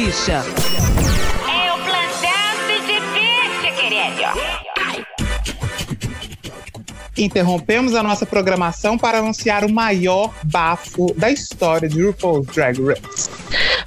Bicha. É o plantão Cindy Bicha, querido. Interrompemos a nossa programação para anunciar o maior bafo da história de RuPaul's Drag Race.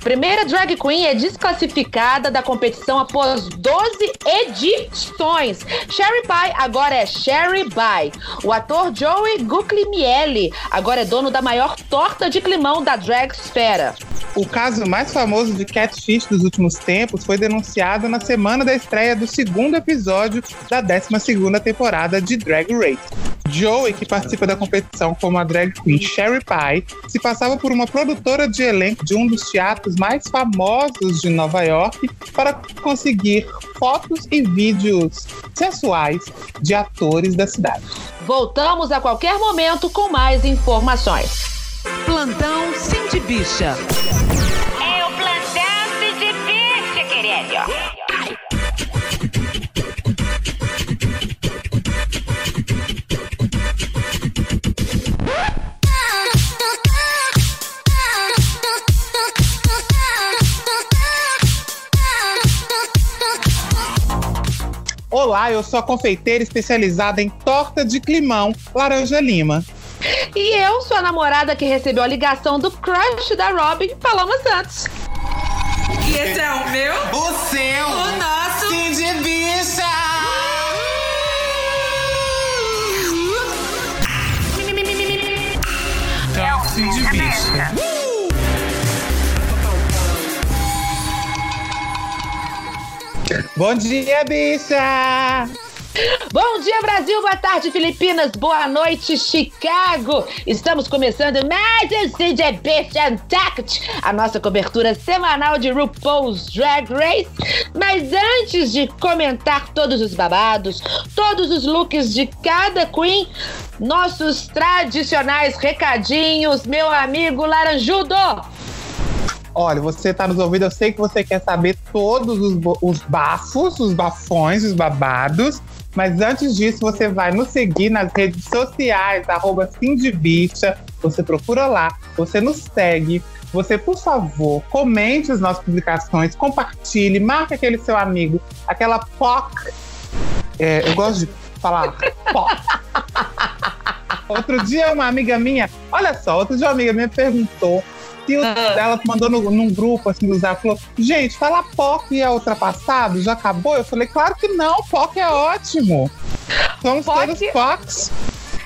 Primeira drag queen é desclassificada da competição após 12 edições. Sherry Pie agora é Sherry Pie. O ator Joey Guglielmi agora é dono da maior torta de climão da drag esfera. O caso mais famoso de catfish dos últimos tempos foi denunciado na semana da estreia do segundo episódio da 12ª temporada de Drag Race. Joey, que participa da competição como a drag queen Sherry Pie, se passava por uma produtora de elenco de um dos teatros mais famosos de Nova York para conseguir fotos e vídeos sensuais de atores da cidade. Voltamos a qualquer momento com mais informações. Plantão Cindy Bicha. É o plantão Cindy Bicha, querido. Olá, eu sou a confeiteira especializada em torta de climão laranja lima. E eu sou a namorada que recebeu a ligação do crush da Robin, Paloma Santos. E esse é o meu? O seu! O nosso! Cindy Bicha! Cindy Bicha. Bom dia, bicha! Bom dia, Brasil. Boa tarde, Filipinas. Boa noite, Chicago. Estamos começando mais um CJ Untact, a nossa cobertura semanal de RuPaul's Drag Race. Mas antes de comentar todos os babados, todos os looks de cada queen, nossos tradicionais recadinhos, meu amigo Laranjudo. Olha, você tá nos ouvindo, eu sei que você quer saber todos os, os bafos, os bafões, os babados. Mas antes disso, você vai nos seguir nas redes sociais, arroba Cindybicha. Você procura lá, você nos segue. Você, por favor, comente as nossas publicações, compartilhe, marque aquele seu amigo, aquela POC. É, eu gosto de falar POC. Outro dia, uma amiga minha, olha só, outro dia uma amiga minha perguntou se o, ela mandou no, num grupo assim do Zap, falou: gente, falar POC é ultrapassado? Já acabou? Eu falei, claro que não, POC é ótimo. Somos POC todos POCs.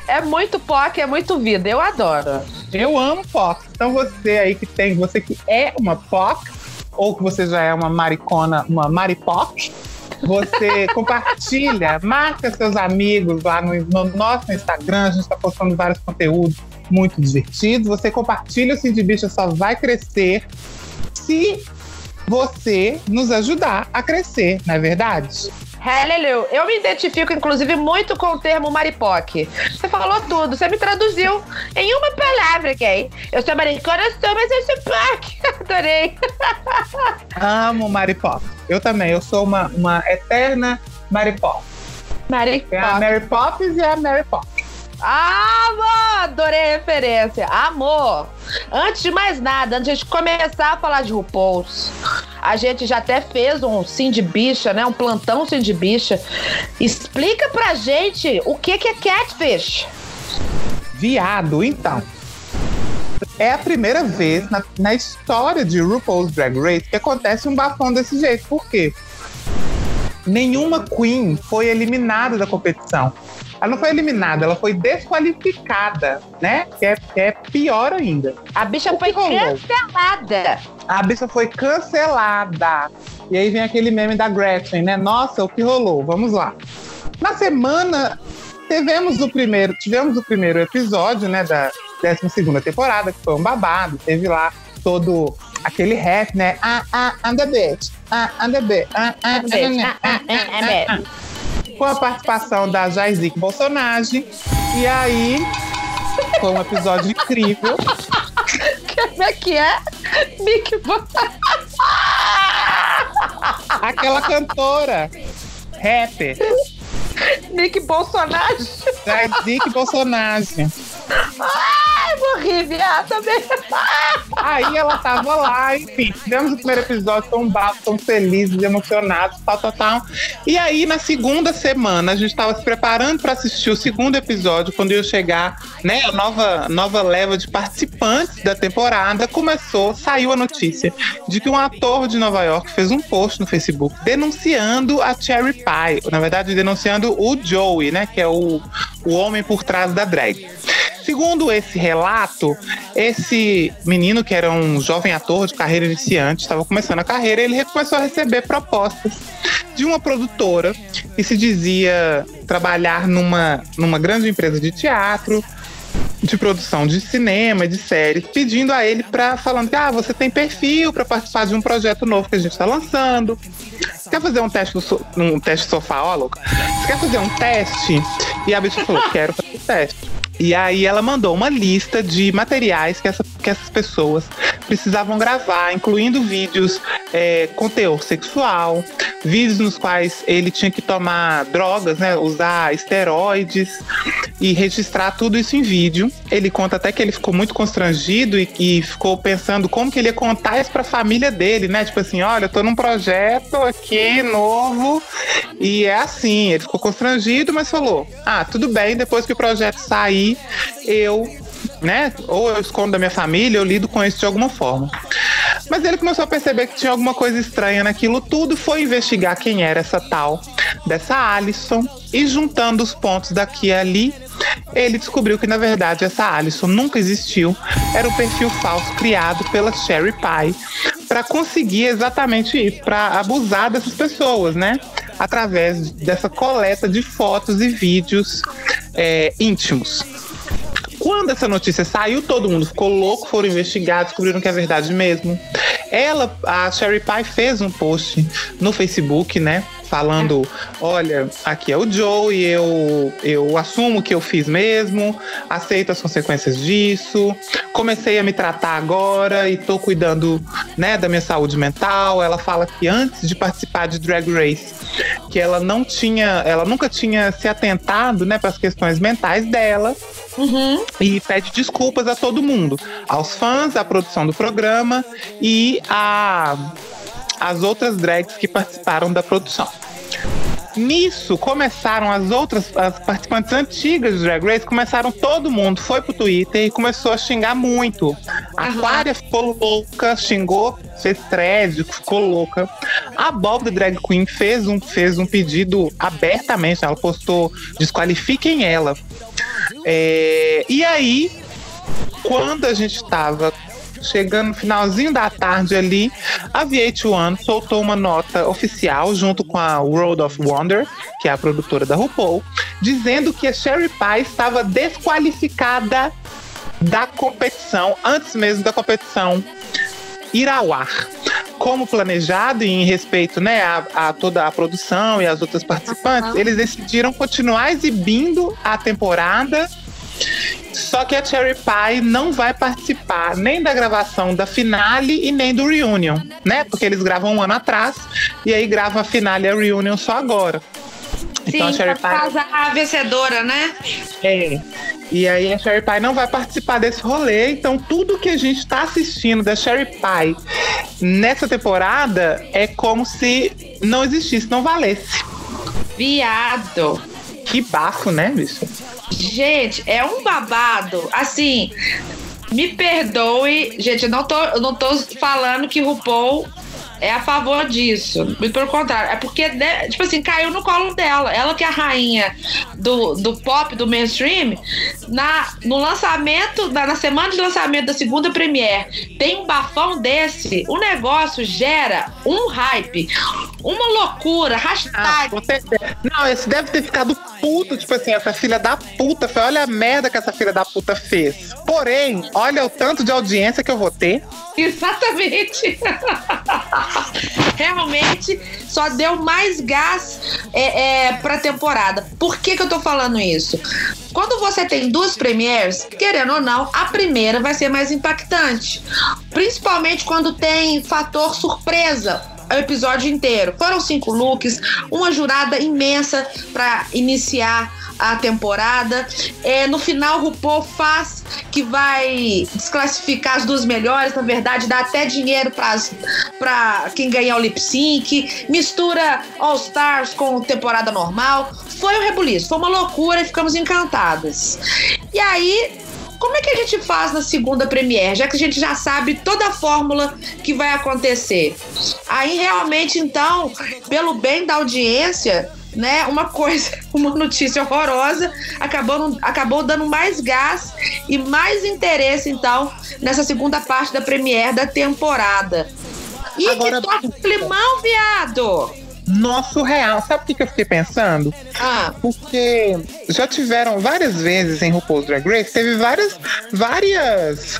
É muito POC, é muito vida. Eu adoro. Eu amo POC. Então você aí que tem, você que é uma POC, ou que você já é uma maricona, uma maripoc, você compartilha, marca seus amigos lá no, no nosso Instagram, a gente está postando vários conteúdos muito divertidos. Você compartilha o Cindy Bicha só vai crescer se você nos ajudar a crescer, não é verdade? Hallelujah. Eu me identifico, inclusive, muito com o termo maripoque. Você falou tudo, você me traduziu em uma palavra, gay. Eu sou maricona, sou, mas eu sou POC. Adorei. Amo Maripoc. Eu também, eu sou uma, uma eterna Maripoc. Tem a Maripoque. Mary Poppins e a Mary Pop. Ah! Adorei a referência. Amor! Antes de mais nada, antes de começar a falar de RuPaul's, a gente já até fez um Sim de Bicha, né? Um plantão Sim de Bicha. Explica pra gente o que, que é catfish. Viado, então. É a primeira vez na, na história de RuPaul's Drag Race que acontece um bafão desse jeito. Por quê? Nenhuma Queen foi eliminada da competição. Ela não foi eliminada, ela foi desqualificada, né? Que é, que é pior ainda. A bicha foi rolou? cancelada. A bicha foi cancelada. E aí vem aquele meme da Gretchen, né? Nossa, o que rolou? Vamos lá. Na semana, tivemos o primeiro, tivemos o primeiro episódio, né, da 12 temporada, que foi um babado. Teve lá todo aquele rap, né? Ah, ah, I'm the bitch. Ah, I'm the bitch. Ah, ah, ah, ah, ah, ah, ah, ah. Com a participação da Jairzic Bolsonaro. E aí, foi um episódio incrível. Como é que é? Mickey Aquela cantora, rapper, Nick Bolsonaro. Jairzic Bolsonaro. Ai, ri, viado, também. Aí ela tava lá, enfim, tivemos o primeiro episódio tão bafo, tão felizes, emocionados, tal, tal, tal. E aí, na segunda semana, a gente tava se preparando para assistir o segundo episódio, quando ia chegar, né, a nova, nova leva de participantes da temporada, começou, saiu a notícia de que um ator de Nova York fez um post no Facebook denunciando a Cherry Pie, na verdade, denunciando o Joey, né, que é o, o homem por trás da drag. Segundo esse relato, esse menino, que era um jovem ator de carreira iniciante, estava começando a carreira, ele começou a receber propostas de uma produtora que se dizia trabalhar numa, numa grande empresa de teatro, de produção de cinema, de séries, pedindo a ele para falando que ah, você tem perfil para participar de um projeto novo que a gente está lançando. Você quer fazer um teste no so- um teste sofá, ó, louca? Você quer fazer um teste? E a bicha falou, quero fazer o teste. E aí ela mandou uma lista de materiais que, essa- que essas pessoas precisavam gravar, incluindo vídeos é, com teor sexual, vídeos nos quais ele tinha que tomar drogas, né, usar esteroides e registrar tudo isso em vídeo. Ele conta até que ele ficou muito constrangido e, e ficou pensando como que ele ia contar isso para a família dele, né? Tipo assim, olha, eu tô num projeto aqui novo e é assim. Ele ficou constrangido, mas falou: "Ah, tudo bem, depois que o projeto sair, eu né? Ou eu escondo da minha família, eu lido com isso de alguma forma. Mas ele começou a perceber que tinha alguma coisa estranha naquilo tudo, foi investigar quem era essa tal dessa Alison e juntando os pontos daqui e ali, ele descobriu que na verdade essa Alison nunca existiu, era um perfil falso criado pela Sherry Pie para conseguir exatamente isso, para abusar dessas pessoas, né? Através dessa coleta de fotos e vídeos é, íntimos. Quando essa notícia saiu, todo mundo ficou louco, foram investigar, descobriram que é verdade mesmo. Ela, a Sherry Pie fez um post no Facebook, né? Falando, olha, aqui é o Joe e eu, eu assumo que eu fiz mesmo, aceito as consequências disso, comecei a me tratar agora e tô cuidando, né, da minha saúde mental. Ela fala que antes de participar de Drag Race, que ela não tinha, ela nunca tinha se atentado, né, para as questões mentais dela e pede desculpas a todo mundo, aos fãs, à produção do programa e a as outras drags que participaram da produção. Nisso começaram as outras as participantes antigas de Drag Race, começaram todo mundo, foi pro Twitter e começou a xingar muito. A Aquária ficou louca, xingou, fez thread, ficou louca. A Bob da Drag Queen fez um, fez um pedido abertamente, ela postou desqualifiquem ela. É, e aí, quando a gente estava chegando no finalzinho da tarde ali, a VH1 soltou uma nota oficial junto com a World of Wonder, que é a produtora da RuPaul, dizendo que a Sherry Pie estava desqualificada da competição, antes mesmo da competição ir ao ar. Como planejado e em respeito né, a, a toda a produção e as outras participantes, eles decidiram continuar exibindo a temporada só que a Cherry Pie não vai participar nem da gravação da finale e nem do reunion, né? Porque eles gravam um ano atrás e aí gravam a finale e a reunion só agora. Então a Sim, Cherry Pie casa a vencedora, né? é. E aí a Sherry Pie não vai participar desse rolê. Então tudo que a gente tá assistindo da Sherry Pie nessa temporada é como se não existisse, não valesse. Viado. Que bafo, né, bicho? Gente, é um babado. Assim, me perdoe, gente, eu não tô, eu não tô falando que RuPaul é a favor disso. Muito pelo contrário. É porque, né, tipo assim, caiu no colo dela. Ela que é a rainha do, do pop, do mainstream, na, no lançamento, na, na semana de lançamento da segunda Premiere, tem um bafão desse, o negócio gera um hype, uma loucura, Ah, hashtag. você- Não, esse deve ter ficado puto, tipo assim, essa filha da puta. foi, Olha a merda que essa filha da puta fez. Porém, olha o tanto de audiência que eu vou ter. Exatamente. Realmente só deu mais gás é, é, pra temporada. Por que, que eu tô falando isso? Quando você tem duas premieres, querendo ou não, a primeira vai ser mais impactante. Principalmente quando tem fator surpresa. O episódio inteiro. Foram cinco looks, uma jurada imensa para iniciar a temporada. É, no final, o RuPaul faz que vai desclassificar as duas melhores, na verdade, dá até dinheiro para quem ganhar o lip sync, mistura All Stars com temporada normal. Foi um rebuliço, foi uma loucura e ficamos encantadas. E aí, como é que a gente faz na segunda Premiere, já que a gente já sabe toda a fórmula que vai acontecer? Aí realmente, então, pelo bem da audiência, né, uma coisa, uma notícia horrorosa, acabou, acabou dando mais gás e mais interesse, então, nessa segunda parte da Premiere da temporada. E Agora, que toca climão, viado! Nosso real. Sabe o que, que eu fiquei pensando? Ah. Porque já tiveram várias vezes em RuPaul's Drag Race, teve várias, várias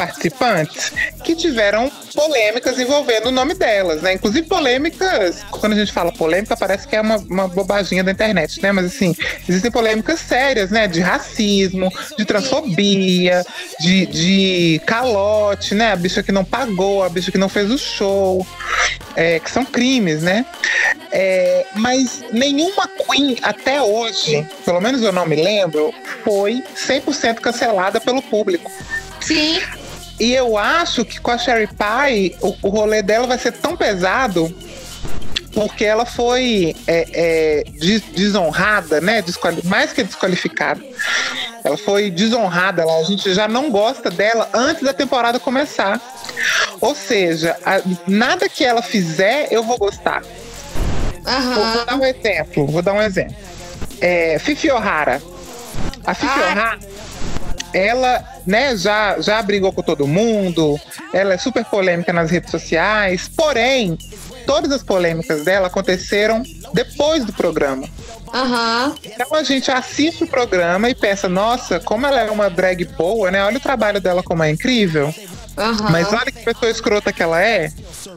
participantes que tiveram polêmicas envolvendo o nome delas, né? Inclusive polêmicas, quando a gente fala polêmica, parece que é uma, uma bobaginha da internet, né? Mas assim, existem polêmicas sérias, né? De racismo, de transfobia, de, de calote, né? A bicha que não pagou, a bicha que não fez o show, é, que são crimes, né? É, mas nenhuma Queen até hoje, pelo menos eu não me lembro, foi 100% cancelada pelo público. Sim. E eu acho que com a Sherry Pie, o, o rolê dela vai ser tão pesado porque ela foi é, é, desonrada, né? Desquali mais que desqualificada. Ela foi desonrada, ela, a gente já não gosta dela antes da temporada começar. Ou seja, a, nada que ela fizer eu vou gostar. Uhum. Vou, vou, dar um exemplo, vou dar um exemplo. É, Fifi O'Hara. A Fifi O'Hara ela né, já, já brigou com todo mundo, ela é super polêmica nas redes sociais, porém, todas as polêmicas dela aconteceram depois do programa. Uhum. Então a gente assiste o programa e pensa, nossa, como ela é uma drag boa, né? Olha o trabalho dela como é incrível. Uhum. Mas olha que pessoa escrota que ela é.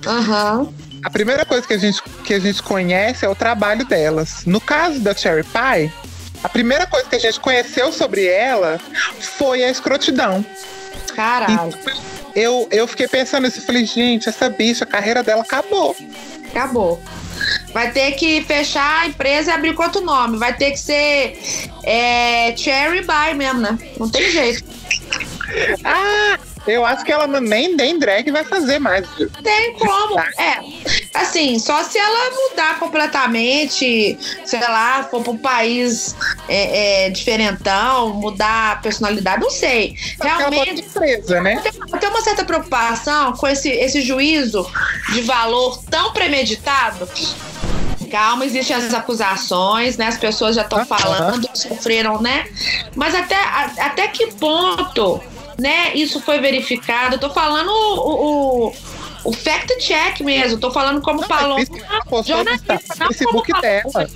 Uhum. A primeira coisa que a, gente, que a gente conhece é o trabalho delas. No caso da Cherry Pie, a primeira coisa que a gente conheceu sobre ela foi a escrotidão. Caralho. Então, eu, eu fiquei pensando assim, falei, gente, essa bicha, a carreira dela acabou. Acabou. Vai ter que fechar a empresa e abrir com outro nome. Vai ter que ser é, Cherry Buy mesmo, né? Não tem jeito. ah, eu acho que ela nem, nem drag vai fazer mais. Tem como. É. Assim, só se ela mudar completamente, sei lá, for para um país é, é, diferentão, mudar a personalidade, não sei. Realmente. Empresa, né? Eu tenho uma certa preocupação com esse, esse juízo de valor tão premeditado calma, existem as acusações, né? As pessoas já estão falando, sofreram, né? Mas até, até que ponto né, isso foi verificado. Eu tô falando o, o, o fact-check mesmo. Tô falando como não, falou jornalista, não Facebook como dela.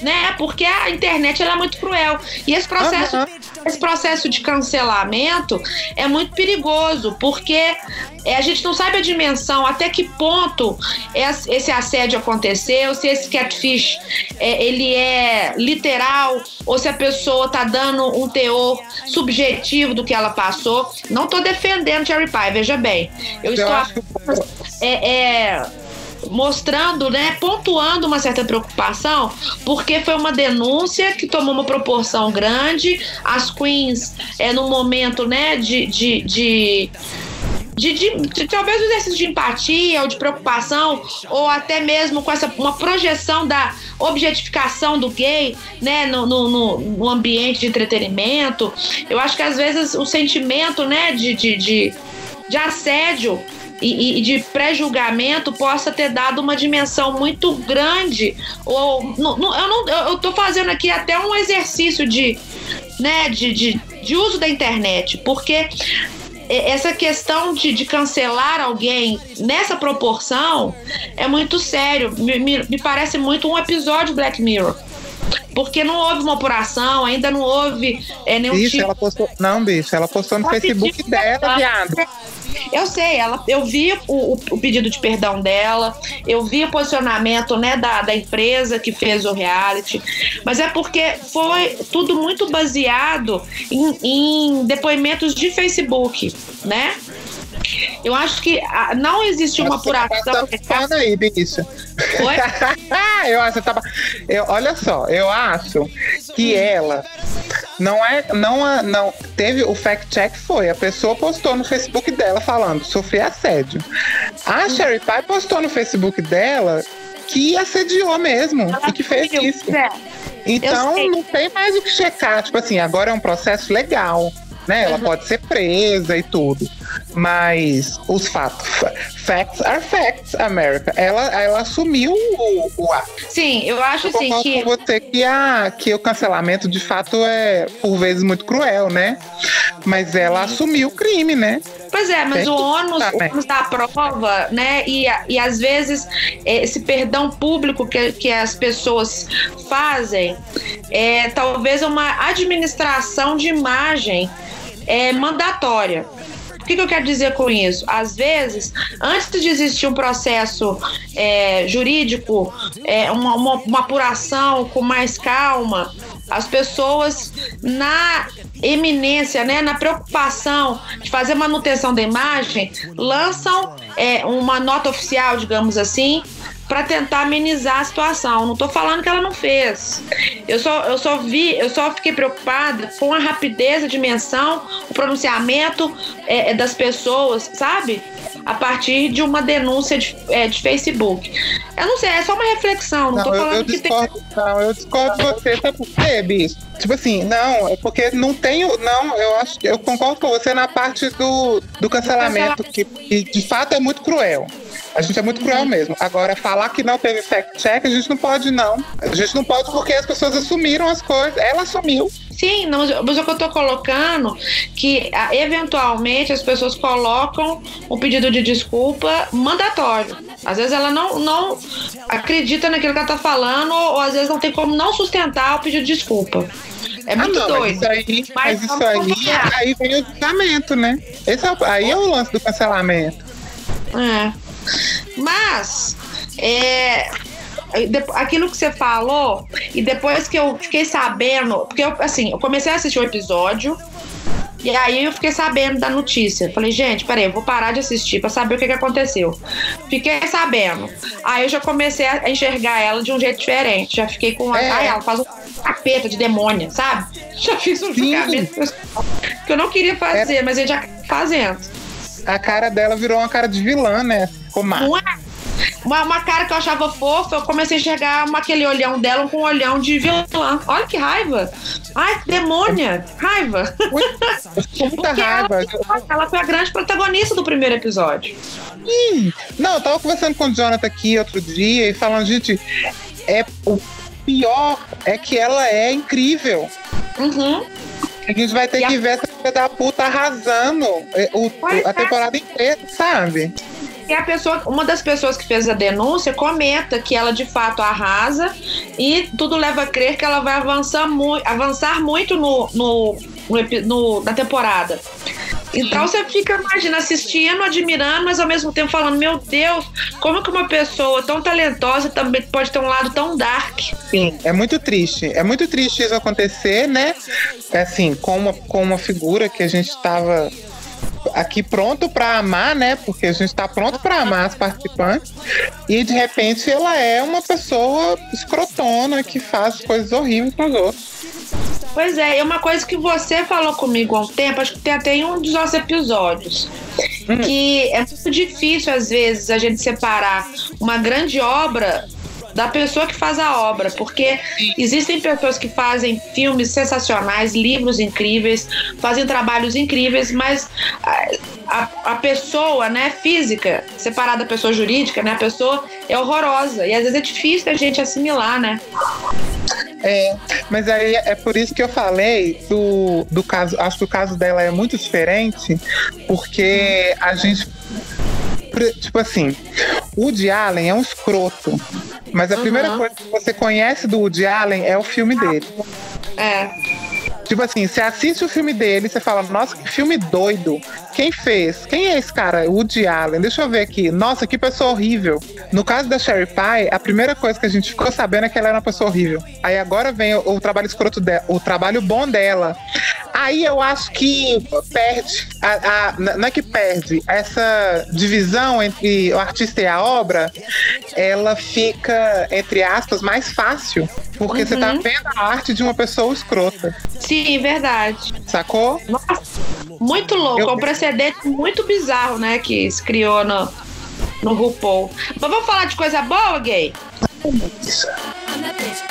Né? Porque a internet ela é muito cruel. E esse processo, uhum. esse processo de cancelamento é muito perigoso, porque é, a gente não sabe a dimensão, até que ponto esse assédio aconteceu, se esse catfish é, ele é literal ou se a pessoa tá dando um teor subjetivo do que ela passou. Não tô defendendo Cherry Pie, veja bem. Eu, Eu estou é, é, mostrando, né, pontuando uma certa preocupação, porque foi uma denúncia que tomou uma proporção grande. As queens, é, no momento, né, de, de, de de, de, de, talvez um exercício de empatia ou de preocupação, ou até mesmo com essa uma projeção da objetificação do gay né, no, no, no ambiente de entretenimento. Eu acho que às vezes o sentimento né, de, de, de, de assédio e, e, de pré-julgamento possa ter dado uma dimensão muito grande. Ou, no, no, eu, não, eu tô fazendo aqui até um exercício de, né, de, de, de uso da internet, porque essa questão de, de, cancelar alguém nessa proporção é muito sério. Me, me, me, parece muito um episódio Black Mirror. Porque não houve uma apuração, ainda não houve é, nenhum bicho, tipo... ela postou. Não, bicho, ela postou no Facebook dela, viado. Eu sei, ela, eu vi o, o, pedido de perdão dela, eu vi o posicionamento né, da, da empresa que fez o reality, mas é porque foi tudo muito baseado em, em depoimentos de Facebook, né? Eu acho que ah, não existe uma apuração. Tá falando aí, bicho. Oi? eu acho que tava. Eu, olha só, eu acho que ela não é. Não, é- não teve o fact check foi. A pessoa postou no Facebook dela falando sofri assédio. A Sherry Pie postou no Facebook dela que assediou mesmo e que fez isso. é. Então não tem mais o que checar. Tipo assim, agora é um processo legal. Né? Ela pode ser presa e tudo. Mas os fatos. fa- Facts are facts, America. Ela, ela assumiu o, o ato. Sim, eu acho Eu assim que. com você que, a, que o cancelamento de fato é, por vezes, muito cruel, né? Mas ela assumiu o crime, né? Pois é, mas o ônus, o ônus da prova, né? E, e às vezes esse perdão público que, que as pessoas fazem é talvez uma administração de imagem é, mandatória. Que, que eu quero dizer com isso? Às vezes, antes de existir um processo é, jurídico, é, uma, uma, uma apuração com mais calma, as pessoas na eminência, né, na preocupação de fazer manutenção da imagem, lançam é, uma nota oficial, digamos assim, para tentar amenizar a situação. Não estou falando que ela não fez. Eu só, eu só vi, eu só fiquei preocupada com a rapidez, a dimensão, o pronunciamento é, é, das pessoas, sabe? A partir de uma denúncia de, é, de Facebook. Eu não sei, é só uma reflexão. Não, Não, tô eu, falando eu que tem. discordo, não, eu discordo de você, sabe por quê, bicho? Tipo assim, não, é porque não tenho. Não, eu acho que eu concordo com você na parte do, do cancelamento, que, que de fato é muito cruel. A gente é muito cruel mesmo. Agora, falar que não teve fact-check, a gente não pode, não. A gente não pode porque as pessoas assumiram as coisas. Ela assumiu. Sim, não, mas o que eu tô colocando que ah, eventualmente as pessoas colocam o pedido de desculpa mandatório. Às vezes ela não, não acredita naquilo que ela tá falando, ou, ou às vezes não tem como não sustentar o pedido de desculpa. É muito ah, não, doido. Mas isso aí, Mas mas isso aí, aí vem o julgamento, né? Esse é, aí é o lance do cancelamento. É. Mas, é, aquilo que você falou, e depois que eu fiquei sabendo, porque eu, assim, eu comecei a assistir o episódio, e aí eu fiquei sabendo da notícia. Falei, gente, peraí, eu vou parar de assistir pra saber o que, que aconteceu. Fiquei sabendo. Aí eu já comecei a enxergar ela de um jeito diferente. Já fiquei com. É. Ai, ela faz um capeta de demônia, sabe? Já fiz um Sim. julgamento que eu não queria fazer, mas ele já fazendo. A cara dela virou uma cara de vilã, né? Ficou má. Não é? Uma, uma cara que eu achava fofa, eu comecei a enxergar uma, aquele olhão dela com um olhão de vilã. Olha que raiva. Ai, que demônia. Raiva. Muita Porque ela, raiva. ela foi a grande protagonista do primeiro episódio. Ih, Não, eu tava conversando com o Jonathan aqui outro dia e falando, gente, é o pior é que ela é incrível. Uhum. A gente vai ter E a- que ver essa filha da puta arrasando é, o- a é. temporada inteira, sabe? E a pessoa, uma das pessoas que fez a denúncia comenta que ela de fato arrasa e tudo leva a crer que ela vai avançar, mu avançar muito no, no, no na temporada. Então você fica, imagina, assistindo, admirando, mas ao mesmo tempo falando, meu Deus, como que uma pessoa tão talentosa também pode ter um lado tão dark? Sim, é muito triste. É muito triste isso acontecer, né? É Assim, com uma, com uma figura que a gente estava aqui pronto para amar, né? Porque a gente está pronto para amar as participantes. E de repente ela é uma pessoa escrotona que faz coisas horríveis com os outros. Pois é, é uma coisa que você falou comigo há um tempo, acho que tem até em um dos nossos episódios. Que é muito difícil, às vezes, a gente separar uma grande obra da pessoa que faz a obra, porque existem pessoas que fazem filmes sensacionais, livros incríveis, fazem trabalhos incríveis, mas a, a, pessoa, né, física, separada da pessoa jurídica, né, a pessoa é horrorosa e às vezes é difícil a gente assimilar, né? É, mas aí é por isso que eu falei do, do caso. Acho que o caso dela é muito diferente, porque a gente. Tipo assim, o Woody Allen é um escroto. Mas a primeira Uhum. coisa que você conhece do Woody Allen é o filme dele. É. Tipo assim, você assiste o filme dele, você fala, nossa, que filme doido. Quem fez? Quem é esse cara? Woody Allen. Deixa eu ver aqui. Nossa, que pessoa horrível. No caso da Sherry Pie, a primeira coisa que a gente ficou sabendo é que ela era uma pessoa horrível. Aí agora vem o, o trabalho escroto dela, o trabalho bom dela. Aí eu acho que perde, a, a- não é que perde, essa divisão entre o artista e a obra, ela fica, entre aspas, mais fácil. Porque você tá vendo a arte de uma pessoa escrota, Sim, verdade. sacou? Nossa, muito louco. Eu- um precedente muito bizarro, né? Que se criou no, no RuPaul. Mas vamos falar de coisa boa, gay? I'm that bitch.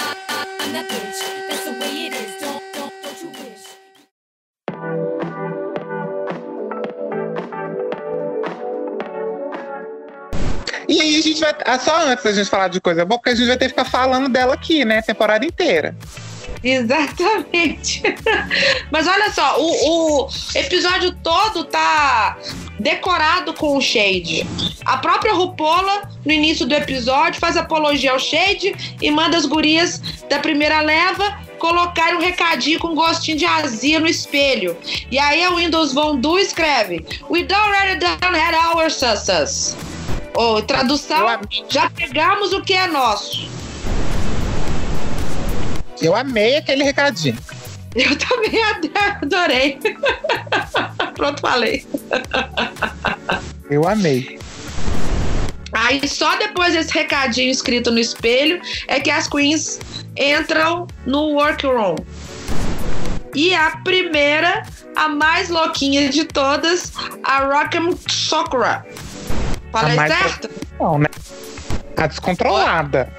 I'm that bitch. That's the way it is. Don't, don't, don't you wish? E aí a gente vai. ah, Só antes da gente falar de coisa boa, porque a gente vai ter que ficar falando dela aqui, né? Temporada inteira. Exatamente. Mas olha só, o, o episódio todo tá decorado com o Shade. A própria Rupola, no início do episódio, faz apologia ao Shade e manda as gurias da primeira leva colocarem um recadinho com gostinho de azia no espelho. E aí a Windows Vondu escreve: We already done had our success. Ou tradução, já pegamos o que é nosso. Eu amei aquele recadinho. Eu também adorei. Pronto, falei. Eu amei. Aí só depois desse recadinho escrito no espelho é que as queens entram no workroom. E a primeira, a mais louquinha de todas, a Rock'em Sakura. Falei certo? Não, né? A descontrolada.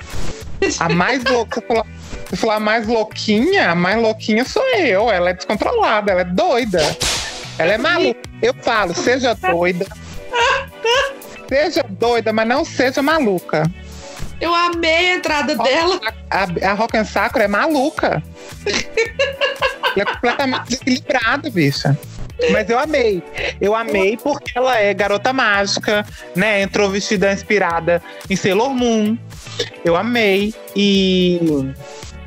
A mais louca. Falou a mais louquinha? A mais louquinha sou eu. Ela é descontrolada, ela é doida. Ela é maluca. Eu falo, seja doida. Seja doida, mas não seja maluca. Eu amei a entrada dela. A, a Rock Sakura é maluca. ela é completamente desequilibrada, bicha. Mas eu amei. Eu amei porque ela é garota mágica, né? Entrou vestida inspirada em Sailor Moon. Eu amei. E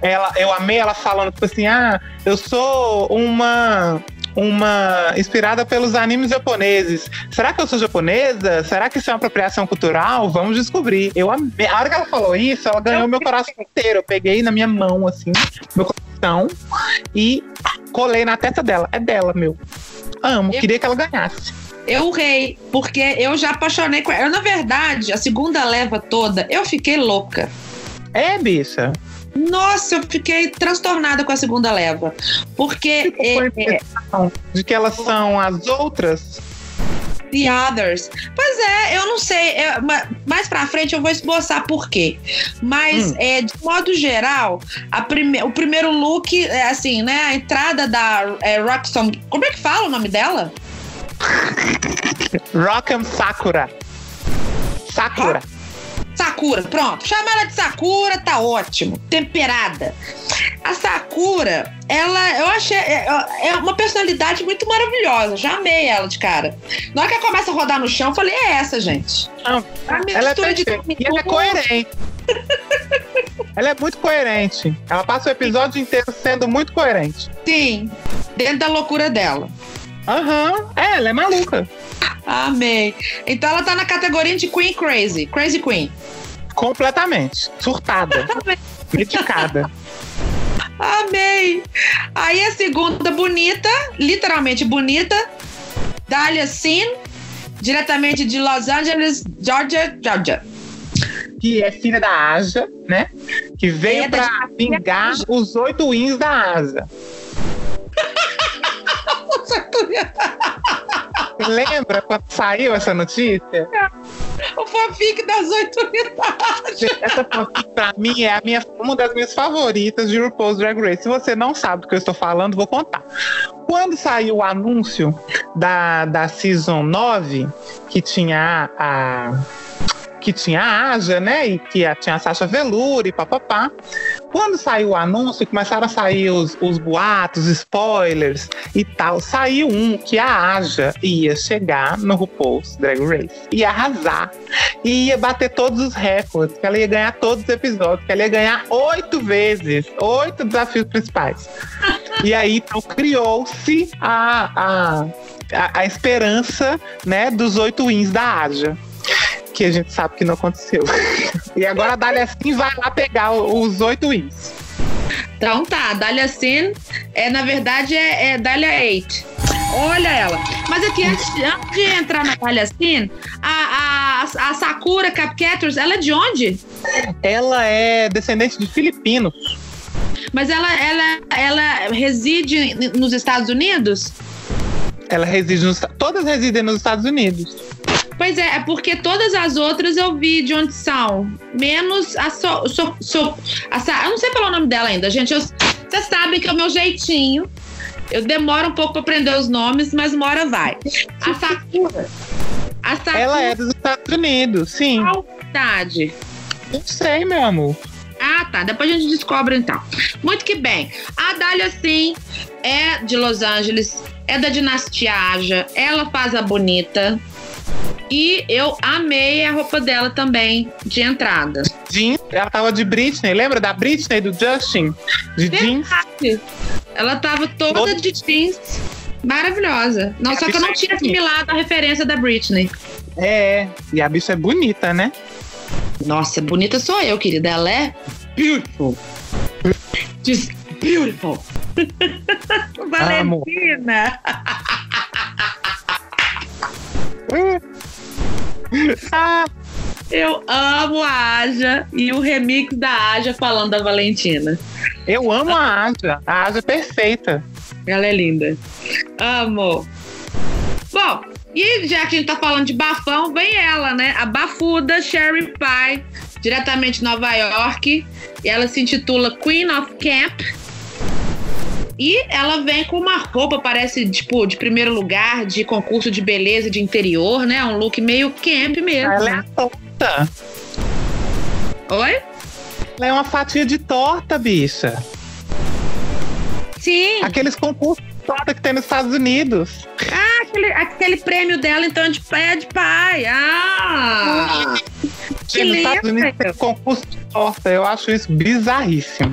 ela, eu amei ela falando, tipo assim, ah, eu sou uma. Uma inspirada pelos animes japoneses. Será que eu sou japonesa? Será que isso é uma apropriação cultural? Vamos descobrir. Eu amei. A hora que ela falou isso, ela ganhou meu coração inteiro. Eu peguei na minha mão, assim, meu coração, e colei na testa dela. É dela, meu. Amo, Eu- queria que ela ganhasse. Eu rei, porque eu já apaixonei com ela. Eu, na verdade, a segunda leva toda, eu fiquei louca. É, bicha. Nossa, eu fiquei transtornada com a segunda leva. Porque Tipo, é, é, de que elas são as outras. The Others. Pois é, eu não sei. é, ma- mais pra frente eu vou esboçar por quê. Mas, Hum. é, de modo geral, prime o primeiro look, é assim, né? A entrada da é, Roxanne. Como é que fala o nome dela? Rock'em Sakura. Sakura. Sakura, pronto. Chama ela de Sakura, tá ótimo. Temperada. A Sakura, ela, eu achei. É, é uma personalidade muito maravilhosa. Já amei ela de cara. Na hora que ela começa a rodar no chão, eu falei: é essa, gente. Ela é perfeita. E ela é coerente. ela é muito coerente. Ela passa o episódio inteiro sendo muito coerente. Sim, dentro da loucura dela. Aham. É, ela é maluca. Amei. Então ela tá na categoria de Queen Crazy. Crazy Queen. Completamente. Surtada. medicada. Amei. Aí a segunda bonita, literalmente bonita, Dahlia Sin, diretamente de Los Angeles, Georgia, Georgia. Que é filha da Aja, né? Que veio É da pra vingar os oito wins da Asa. Lembra quando saiu essa notícia? o fanfic das oito unidades. Essa fanfic, pra mim, é a minha, uma das minhas favoritas de RuPaul's Drag Race. Se você não sabe do que eu estou falando, vou contar. Quando saiu o anúncio da, da Season 9, que tinha a. que tinha a Aja, né? E que tinha a Sasha Velour e papapá. Quando saiu o anúncio, começaram a sair os, os boatos, spoilers e tal. Saiu um que a Aja ia chegar no RuPaul's Drag Race. Ia arrasar e ia bater todos os recordes, que ela ia ganhar todos os episódios, que ela ia ganhar oito vezes, oito desafios principais. E aí, então, criou-se a, a, a, a esperança né, dos oito wins da Aja. Que a gente sabe que não aconteceu. E agora a Dália assim vai lá pegar os oito wins. Então tá, a Dália Sin é, na verdade, é, é Dália 8. Olha ela. Mas aqui, antes, antes de entrar na Dália Sin, a, a, a Sakura Capcators, ela é de onde? Ela é descendente de filipinos. Mas ela, ela, ela reside nos Estados Unidos? Ela reside nos. Todas residem nos Estados Unidos. Pois é, é porque todas as outras eu vi de onde são. Menos a so, so, so- a Sa- Eu não sei falar o nome dela ainda, gente. Vocês sabem que é o meu jeitinho. Eu demoro um pouco pra aprender os nomes, mas uma hora vai. A Sakura. A Sakura Ela é dos Estados Unidos, sim. qual cidade? Não sei, meu amor. Ah, tá. Depois a gente descobre então. Muito que bem. A Dália, sim, é de Los Angeles, é da dinastia Aja. Ela faz a bonita. E eu amei a roupa dela também de entrada. Jeans, ela tava de Britney. Lembra da Britney, do Justin? De jeans. Verdade. Ela tava toda de jeans. Maravilhosa. Não, É, só que eu não tinha é bonita. assimilado a referência da Britney. É. E a bicha é bonita, né? Nossa, bonita sou eu, querida. Ela é beautiful. Just beautiful. Valentina. Ah, Eu amo a Aja e o remix da Aja falando da Valentina. eu amo a Aja. A Aja é perfeita. Ela é linda. Amo. Bom, e já que a gente tá falando de bafão, vem ela, né? A bafuda Sherry Pie, diretamente de Nova York. E ela se intitula Queen of Camp. E ela vem com uma roupa, parece, tipo, de primeiro lugar, de concurso de beleza de interior, né? Um look meio camp mesmo. Ela é torta. Oi? Ela é uma fatia de torta, bicha. Sim. Aqueles concursos de torta que tem nos Estados Unidos. Aquele, aquele prêmio dela, então, de pé de pai. Ah! Que Tem nos lindo. Estados Unidos tem concurso de torta. Eu acho isso bizarríssimo.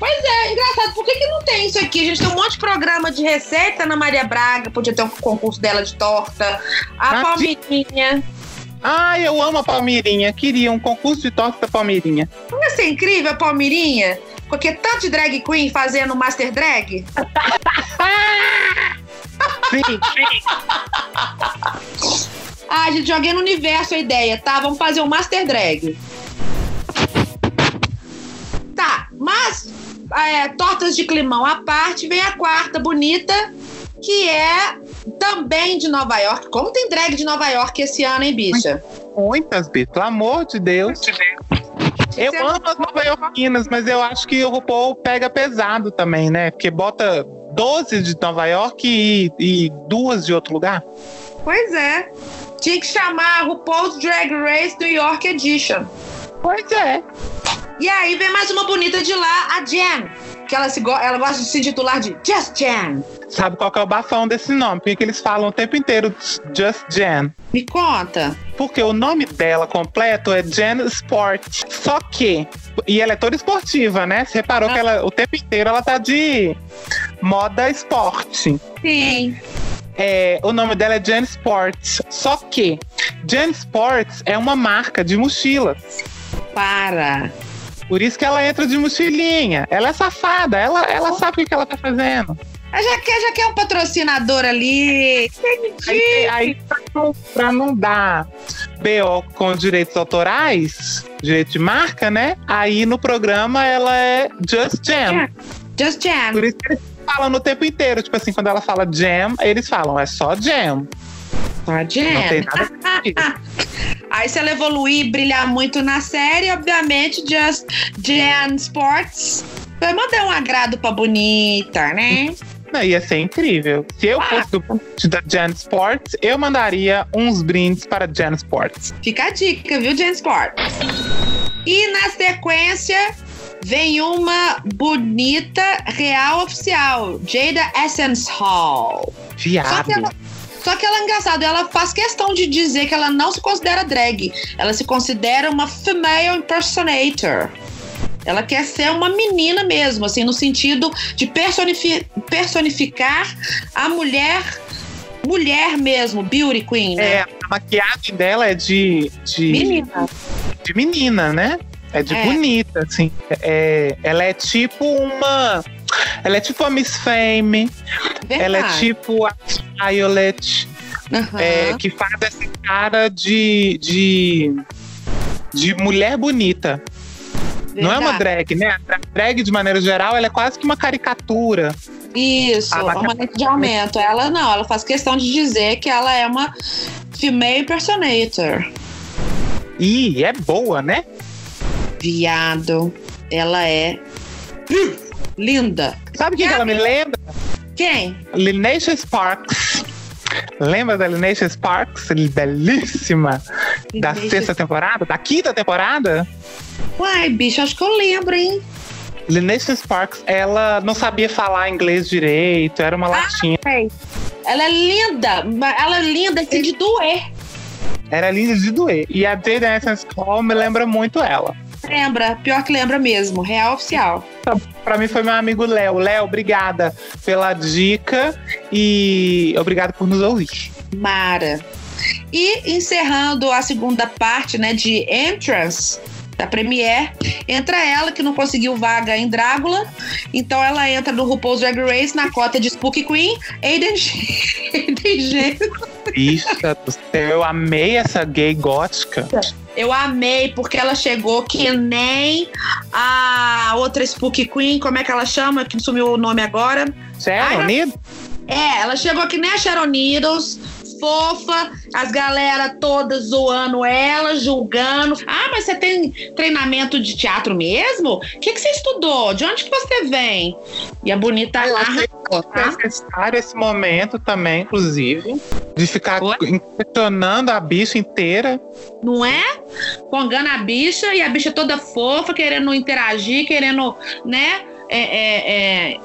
Pois é, engraçado. Por que, que não tem isso aqui? A gente tem um monte de programa de receita na Maria Braga. Podia ter um concurso dela de torta. A Ah, Palmeirinha. Ai, eu amo a Palmeirinha. Queria um concurso de torta da Palmeirinha. Não ia ser incrível a Palmeirinha? Porque tanto de drag queen fazendo Master Drag. Sim, Ah, gente, joguei no universo a ideia, tá? Vamos fazer um Master Drag. Tá, mas é, tortas de climão à parte, vem a quarta bonita, que é também de Nova York. Como tem drag de Nova York esse ano, hein, bicha? muitas, bicho. Pelo amor de Deus. Eu Você amo as nova iorquinas, mas eu acho que o RuPaul pega pesado também, né? Porque bota 12 de Nova York e, e duas de outro lugar. Pois é. Tinha que chamar RuPaul's Drag Race New York Edition. Pois é. E aí vem mais uma bonita de lá, a Jen. Que ela, se go- ela gosta de se titular de Just Jen. Sabe qual que é o bafão desse nome? Porque que eles falam o tempo inteiro Just Jen. Me conta. Porque o nome dela completo é Jen Sport. Só que. E ela é toda esportiva, né? Você reparou que ela, o tempo inteiro ela tá de moda esporte. Sim. É, o nome dela é Jen Sports. Só que Jen Sports é uma marca de mochilas. Para. Por isso que ela entra de mochilinha. Ela é safada, ela, ela sabe o que ela tá fazendo. Ela já quer, já quer um patrocinador ali. Aí, aí pra, não, dar BO com direitos autorais, direito de marca, né? Aí no programa ela é Just Jam. Just Jen. Por isso que eles falam o tempo inteiro. Tipo assim, quando ela fala jam, eles falam, é só jam. Só Jen. Não tem nada a. Aí se ela evoluir e brilhar muito na série, obviamente, Just Jen Sports vai mandar um agrado pra bonita, né? Não, ia ser incrível. Se eu fosse do ponto da Jan Sports, eu mandaria uns brindes para Jan Sports. Fica a dica, viu, Jen Sports? E na sequência vem uma bonita real oficial, Jada Essence Hall. Só que Viado. ela, só que ela é engraçada, ela faz questão de dizer que ela não se considera drag. Ela se considera uma female impersonator. Ela quer ser uma menina mesmo, assim, no sentido de personifi- personificar a mulher, mulher mesmo, beauty queen, né? É, a maquiagem dela é de, de, Menina. de menina, né? É de É. bonita, assim. É, ela é tipo uma. Ela é tipo a Miss Fame. Ela é Verdade. tipo a Violet. Aham. é, que faz essa cara de, de, de mulher bonita. Não é uma Verdade. drag, né? A drag, de maneira geral, ela é quase que uma caricatura. Isso, uma lente de aumento. Ela não, ela faz questão de dizer que ela é uma female impersonator. E é boa, né? Viado, ela é linda. Sabe quem que ela me lembra? Quem? Lineage Sparks. Lembra da Lineage Sparks? Belíssima. Da sexta temporada? Da quinta temporada? Uai, bicho, acho que eu lembro, hein? Lineage Sparks, ela não sabia falar inglês direito, era uma latinha. Ela é linda, ela é linda assim de doer. Era linda de doer. E a Jade Essence Hall me lembra muito ela. Lembra, pior que lembra mesmo, real oficial. Pra mim foi meu amigo Léo. Léo, obrigada pela dica e obrigado por nos ouvir. Mara. E encerrando a segunda parte, né, de Entrance da Premiere, entra ela que não conseguiu vaga em Drácula, então ela entra no RuPaul's Drag Race na cota de Spooky Queen, Aiden G- Aiden G. Bicha do céu, eu amei essa gay gótica. Eu amei porque ela chegou que nem a outra Spooky Queen, como é que ela chama? Que sumiu o nome agora. Sharon, Ai, Nido? É, ela chegou que nem a Sharon Needles, fofa, as galera todas zoando ela, julgando. Ah, mas você tem treinamento de teatro mesmo? O que, que você estudou? De onde que você vem? E a bonita narra. achei necessário esse momento também, inclusive, de ficar questionando a bicha inteira. não é? Congando a bicha e a bicha toda fofa, querendo interagir, querendo, né? É, é, é,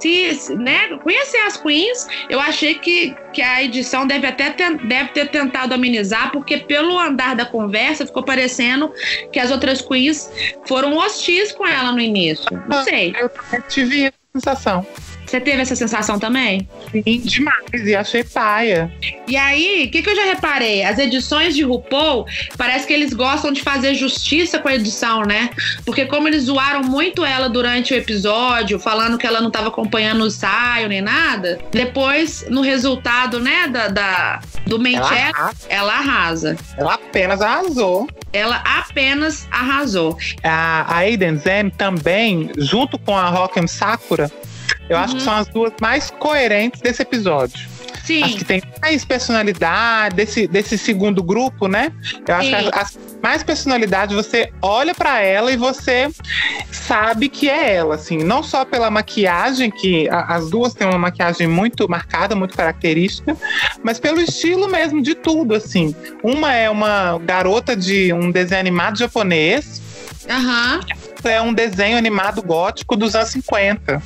se, né? Conhecer as queens, eu achei que, que a edição deve até ten- deve ter tentado amenizar, porque pelo andar da conversa ficou parecendo que as outras queens foram hostis com ela no início. Não sei. Eu tive essa sensação. Você teve essa sensação também? Sim, demais. E achei paia. E aí, o que, que eu já reparei? As edições de RuPaul, parece que eles gostam de fazer justiça com a edição, né? Porque como eles zoaram muito ela durante o episódio, falando que ela não estava acompanhando o ensaio nem nada, depois, no resultado, né, da, da- do main Ela, ela arrasa. ela apenas arrasou. Ela apenas arrasou. A, a Aiden Zen também, junto com a Rock'em Sakura, eu acho Uhum. que são as duas mais coerentes desse episódio. Sim, As que tem mais personalidade, desse, desse segundo grupo, né? Eu acho Sim. que as, as mais personalidade, você olha pra ela e você sabe que é ela, assim. Não só pela maquiagem, que a- as duas têm uma maquiagem muito marcada, muito característica, mas pelo estilo mesmo de tudo, assim. Uma é uma garota de um desenho animado japonês, aham, outra é um desenho animado gótico dos anos 50.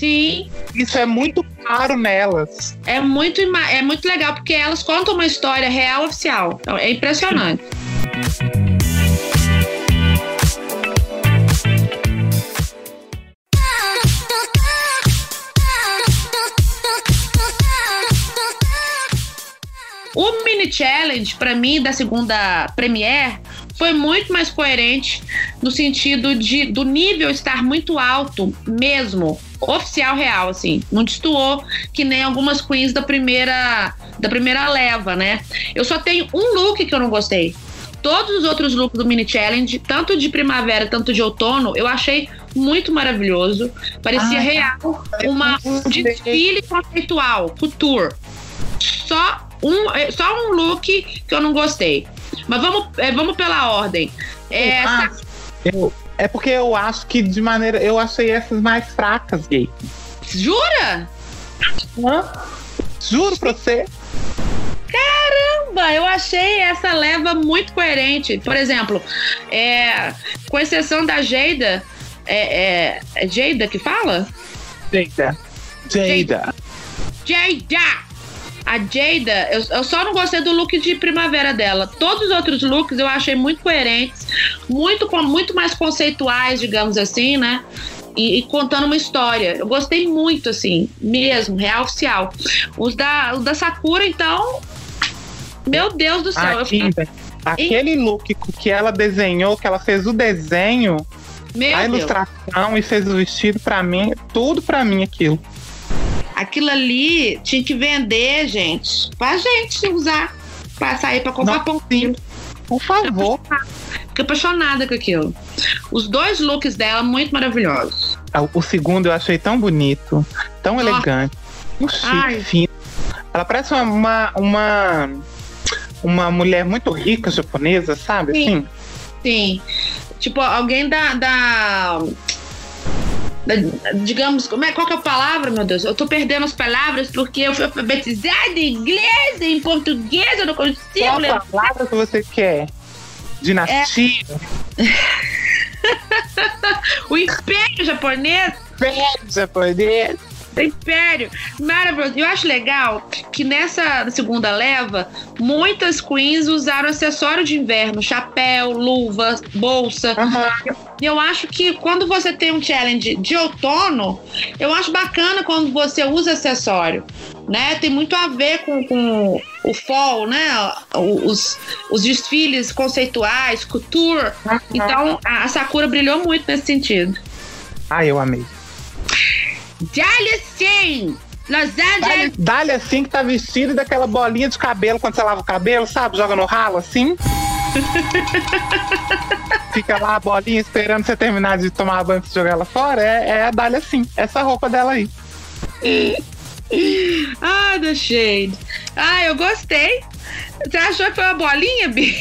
Sim. Isso é muito claro nelas. É muito, é muito legal, porque elas contam uma história real oficial. Então, é impressionante. O mini challenge, pra mim, da segunda Premiere, foi muito mais coerente no sentido de do nível estar muito alto mesmo, oficial real, assim. Não destoou que nem algumas queens da primeira da primeira leva, né? Eu só tenho um look que eu não gostei. Todos os outros looks do mini challenge, tanto de primavera, tanto de outono, eu achei muito maravilhoso. Parecia Ai, real uma, um desfile conceitual, couture. Só um, é, só um look que eu não gostei. Mas vamos, é, vamos pela ordem. É, Ah, eu- é porque eu acho que de maneira. Eu achei essas mais fracas, gay. Jura? Juro pra você. Caramba, eu achei essa leva muito coerente. Por exemplo, é, com exceção da Jada. É, é, é Jada que fala? Jada. Jada. Jada! A Jada, eu, eu só não gostei do look de primavera dela. Todos os outros looks eu achei muito coerentes, muito, muito mais conceituais, digamos assim, né? E, e contando uma história. Eu gostei muito, assim, mesmo, real oficial. Os da, os da Sakura, então. Meu Deus do céu. Kimber. Aquele look que ela desenhou, que ela fez o desenho, Meu a Deus. ilustração e fez o vestido pra mim, tudo pra mim aquilo. Aquilo ali tinha que vender, gente. Pra gente usar. Pra sair pra comprar Não, pão. sim. Por favor. Fiquei apaixonada com aquilo. Os dois looks dela, muito maravilhosos. Ah, O segundo eu achei tão bonito, tão Nossa. elegante, tão chique, fino. Ela parece uma, uma, uma, mulher muito rica japonesa, sabe? Sim. Assim, Sim. Tipo, alguém da, da- digamos, como é, qual que é a palavra, meu Deus? Eu tô perdendo as palavras porque eu fui alfabetizada em inglês, em português, eu não consigo qual lembrar. a palavra que você quer? Dinastia? O Império Japonês japonês? Império, maravilhoso. Eu acho legal que nessa segunda leva, muitas queens usaram acessório de inverno, chapéu, luva, bolsa. E eu acho que quando você tem um challenge de outono, eu acho bacana quando você usa acessório. Né? Tem muito a ver com, com o fall, né? Os, os desfiles conceituais, couture. Então a, a Sakura brilhou muito nesse sentido. Ai, eu amei. Dali sim! Los Angeles! dá-lhe assim que tá vestido daquela bolinha de cabelo quando você lava o cabelo, sabe? Joga no ralo assim. Fica lá a bolinha esperando você terminar de tomar banho e jogar ela fora. É, é a Dália assim. Essa roupa dela aí. Ah, The Shade. Ah, eu gostei. Você achou que foi uma bolinha, Bi?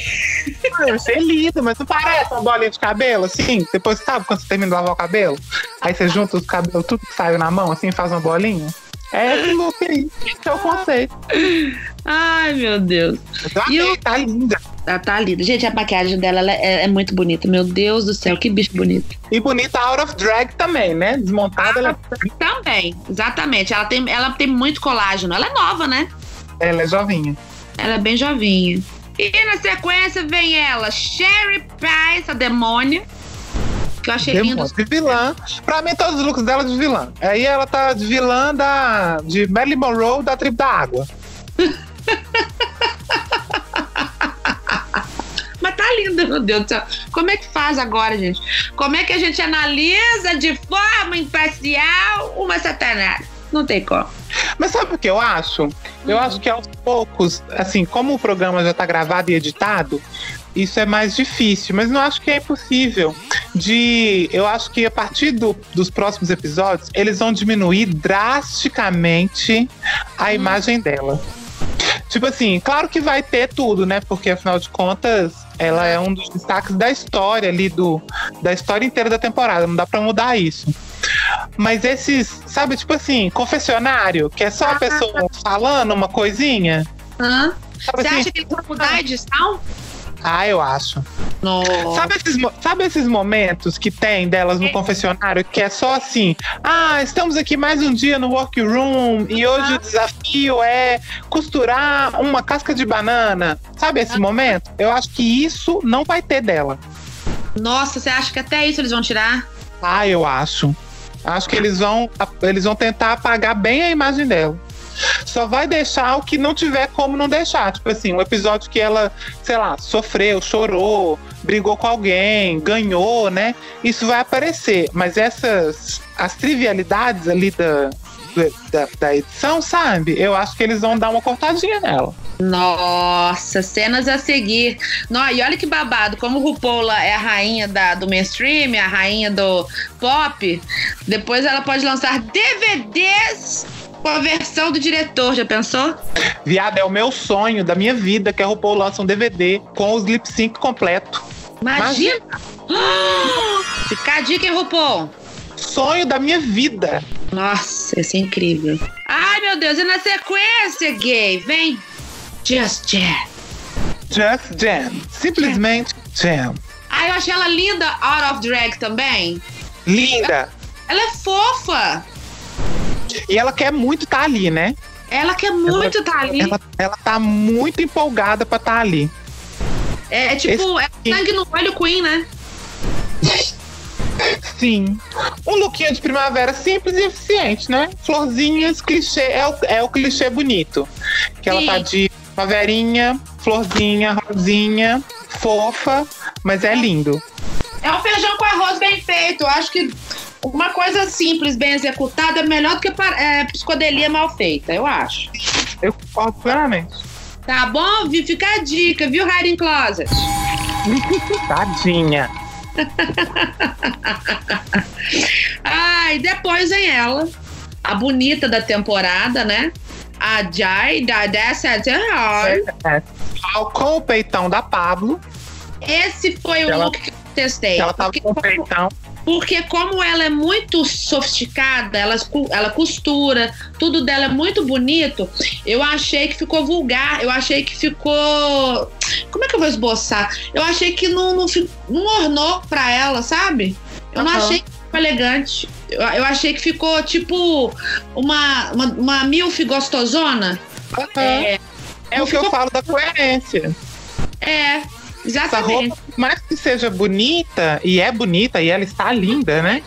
Ah, Eu achei lindo, mas não parece uma bolinha de cabelo, assim? Depois, sabe, quando você termina de lavar o cabelo? Aí você junta os cabelos, tudo que saiu na mão, assim, faz uma bolinha? É esse look aí. Esse é o conceito. Ai, meu Deus. Eu E amei, o- tá linda. Ela tá linda. Gente, a maquiagem dela ela é, é muito bonita. Meu Deus do céu, que bicho bonito. E bonita out of drag também, né? Desmontada, ela, Também, exatamente. Ela tem, ela tem muito colágeno. Ela é nova, né? ela é jovinha. Ela é bem jovinha. E na sequência vem ela, Sherry Price, a demônia. Que eu achei lindo. Demônio. De vilã. Pra mim, todos os looks dela de vilã. Aí ela tá de vilã da, de Marilyn Monroe da tribo da água. Mas tá linda, meu Deus do céu. Como é que faz agora, gente? Como é que a gente analisa de forma imparcial uma satanás? Não tem como. Mas sabe o que eu acho? Eu Hum. acho que aos poucos, assim, como o programa já tá gravado e editado, isso é mais difícil, mas não acho que é impossível. De, eu acho que a partir do- dos próximos episódios, eles vão diminuir drasticamente a imagem dela. Tipo assim, claro que vai ter tudo, né? Porque afinal de contas, ela é um dos destaques da história ali do da história inteira da temporada, não dá pra mudar isso. Mas esses, sabe, tipo assim, confessionário, que é só a pessoa falando uma coisinha. Hã? Sabe Você assim? acha que eles vão mudar a edição? Ah, eu acho. Nossa. Sabe esses, sabe esses momentos que tem delas no confessionário que é só assim: ah, estamos aqui mais um dia no workroom e hoje o desafio é costurar uma casca de banana. Sabe esse momento? Eu acho que isso não vai ter dela. Nossa, você acha que até isso eles vão tirar? Ah, eu acho. Acho que eles vão, eles vão tentar apagar bem a imagem dela. Só vai deixar o que não tiver como não deixar. Tipo assim, um episódio que ela, sei lá, sofreu, chorou, brigou com alguém, ganhou, né? Isso vai aparecer. Mas essas. As trivialidades ali da, da, da edição, sabe? Eu acho que eles vão dar uma cortadinha nela. Nossa, cenas a seguir. Não, e olha que babado, como RuPaul é a rainha da, do mainstream, a rainha do pop, depois ela pode lançar DVDs com a versão do diretor, já pensou? Viado, é o meu sonho da minha vida que a RuPaul lança um DVD com os lip sync completo. Imagina! Ah, Fica a dica, hein, RuPaul? Sonho da minha vida. Nossa, isso é incrível. Ai, meu Deus, e na sequência, gay? Vem! Just Jam. Just Jam. Simplesmente Jam. Ai, eu achei ela linda, out of drag também. Linda. Ela é fofa. E ela quer muito estar ali, né? Ela quer muito estar ali. Ela, ela tá muito empolgada pra estar ali. É, é tipo, é sangue no olho Queen, né? Sim. Um lookinho de primavera simples e eficiente, né? Florzinhas, clichê. É o, é o clichê bonito. Que ela Sim. tá de primaverinha, florzinha, rosinha, fofa, mas é lindo. É um feijão com arroz bem feito. Eu acho que uma coisa simples, bem executada, é melhor do que é, psicodelia mal feita, eu acho. Eu concordo plenamente. Tá bom? Fica a dica, viu, Hiding Closet? Tadinha. Ai, depois vem ela, a bonita da temporada, né? A Jai da Dessa É. Com o peitão da Pablo, Esse foi o Ela- look que eu testei. ela tava com o peitão. Porque como ela é muito sofisticada, ela, ela costura, tudo dela é muito bonito, eu achei que ficou vulgar, eu achei que ficou. Como é que eu vou esboçar? Eu achei que não, não, não ornou pra ela, sabe? Eu não Aham. achei que ficou elegante. Eu, eu achei que ficou tipo uma, uma, uma milf gostosona. É, É não o que eu ficou- falo da coerência. é Essa exatamente. roupa, por mais que seja bonita, e é bonita, e ela está linda, né?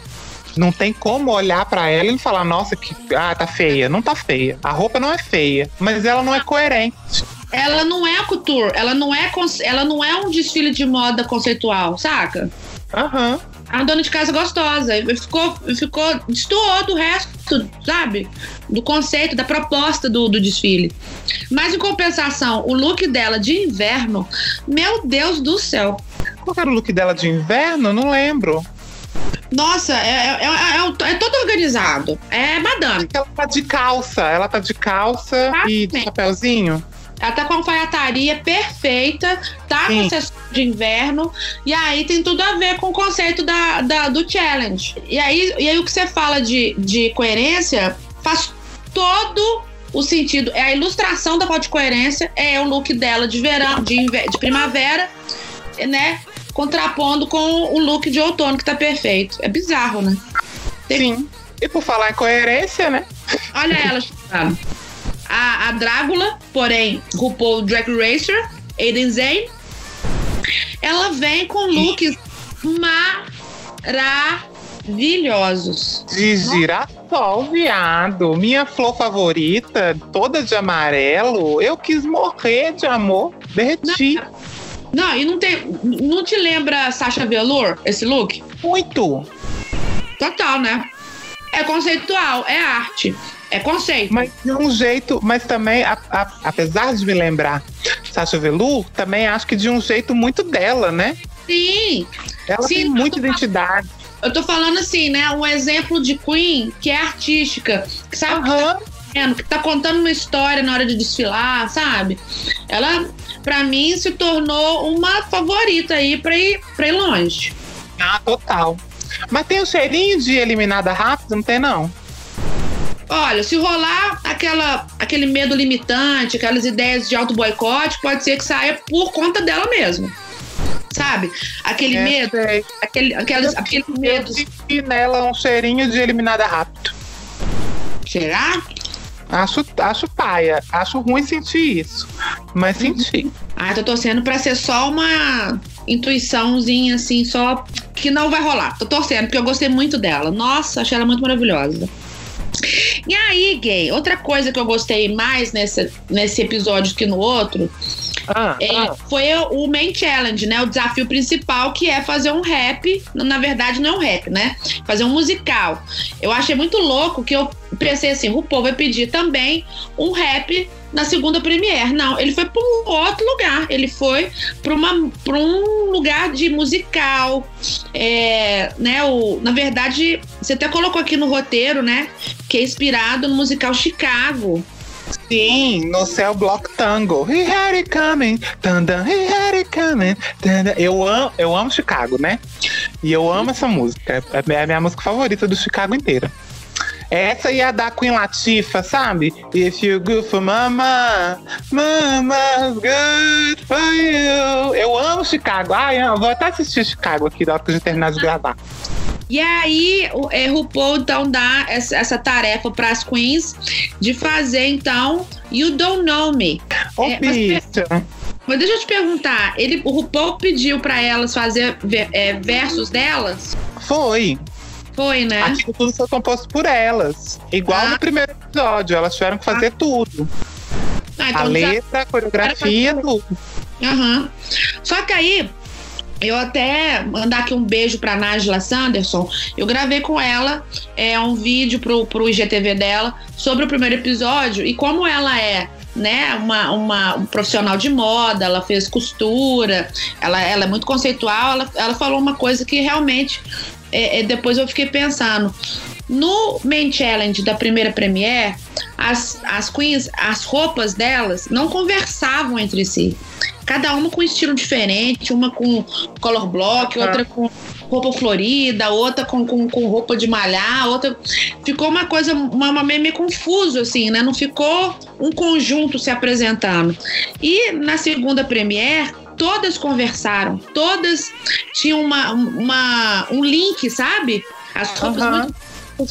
Não tem como olhar pra ela e falar, nossa, que ah, tá feia. Não tá feia. A roupa não é feia, mas ela não é coerente. ela não é couture, ela não é, ela não é um desfile de moda conceitual, saca? Aham. É uma dona de casa gostosa. Ficou, ficou, destoou do resto, sabe? Do conceito, da proposta do, do desfile. Mas em compensação, o look dela de inverno, meu Deus do céu. Qual era o look dela de inverno? Não lembro. Nossa, é, é, é, é é todo organizado. É madame. Ela tá de calça. Ela tá de calça Ah, e de chapéuzinho. Ela tá com a alfaiataria perfeita, tá com Sim. acessório de inverno, e aí tem tudo a ver com o conceito da, da- do challenge. E aí, e aí o que você fala de, de coerência faz todo o sentido. É a ilustração da falta de coerência, é o look dela de verão, de, de primavera, né? Contrapondo com o look de outono, que tá perfeito. É bizarro, né? Sim. E por falar em coerência, né? Olha ela, Chicago. A, a Drácula, porém, RuPaul Drag Racer, Aiden Zane, ela vem com looks maravilhosos. De girassol, viado. Minha flor favorita, toda de amarelo. Eu quis morrer de amor. Derreti. Não, e não tem. Não te lembra Sasha Velour, esse look? Muito. Total, né? É conceitual, é arte, é conceito. Mas de um jeito, mas também, a- a- apesar de me lembrar Sasha Velour, também acho que de um jeito muito dela, né? Sim, Ela Sim, tem muita identidade. eu tô falando assim, né? Um exemplo de Queen que é artística, que sabe Aham. Que tá contando uma história na hora de desfilar, sabe? Ela, pra mim, se tornou uma favorita aí pra ir, pra ir longe. Ah, total. Mas tem um cheirinho de eliminada rápido, não tem não? Olha, se rolar aquela, aquele medo limitante, aquelas ideias de auto boicote, pode ser que saia por conta dela mesmo. Sabe? Aquele É, medo, sei. aquele, aqueles, aquele Eu medo. senti nela um cheirinho de eliminada rápido. Será? Acho, acho paia. Acho ruim sentir isso. Mas senti. Ah, tô torcendo pra ser só uma intuiçãozinha, assim, só que não vai rolar. Tô torcendo, porque eu gostei muito dela. Nossa, achei ela muito maravilhosa. E aí, gay, outra coisa que eu gostei mais nesse, nesse episódio que no outro Ah, é, ah. foi o main challenge, né? O desafio principal, que é fazer um rap. Na verdade, não é um rap, né? Fazer um musical. Eu achei muito louco que eu pensei assim: o povo vai pedir também um rap na segunda premiere. Não, ele foi para um outro lugar. Ele foi para um lugar de musical. É, né, o, na verdade, você até colocou aqui no roteiro, né? Que é inspirado no musical Chicago. Sim, no céu Block Tango. He had it coming. Dun, he had it coming. Dun. Eu, amo, eu amo Chicago, né? E eu amo essa música. É a minha- a minha música favorita do Chicago inteira. Essa e a da Queen Latifah, sabe? If you good for mama, mama's good for you. Eu amo Chicago. Ai, eu vou até assistir Chicago aqui na hora que a gente terminar de gravar. E aí, o é, RuPaul então dá essa, essa tarefa para as queens de fazer então You Don't Know Me. Ô, É, mas- deixa eu te perguntar, ele, o RuPaul pediu para elas fazer é, versos delas? Foi. Foi, né? Aquilo tudo foi composto por elas. Igual Ah. no primeiro episódio, elas tiveram que fazer tudo. Ah, A então letra, a coreografia, tudo. Aham. Só que aí, eu até mandar aqui um beijo pra Nájila Sanderson. Eu gravei com ela é, um vídeo pro, pro IGTV dela sobre o primeiro episódio e como ela é. Né, uma, uma um profissional de moda, ela fez costura, ela, ela é muito conceitual. Ela, ela falou uma coisa que realmente é, é, depois eu fiquei pensando. No Main Challenge da primeira Premiere, as, as queens, as roupas delas não conversavam entre si. Cada uma com um estilo diferente, uma com color block, Aham. outra com roupa florida, outra com, com, com roupa de malhar, outra. Ficou uma coisa, uma, uma meio, meio confuso, assim, né? Não ficou um conjunto se apresentando. E na segunda Premiere, todas conversaram, todas tinham uma, uma, um link, sabe? As roupas Aham. muito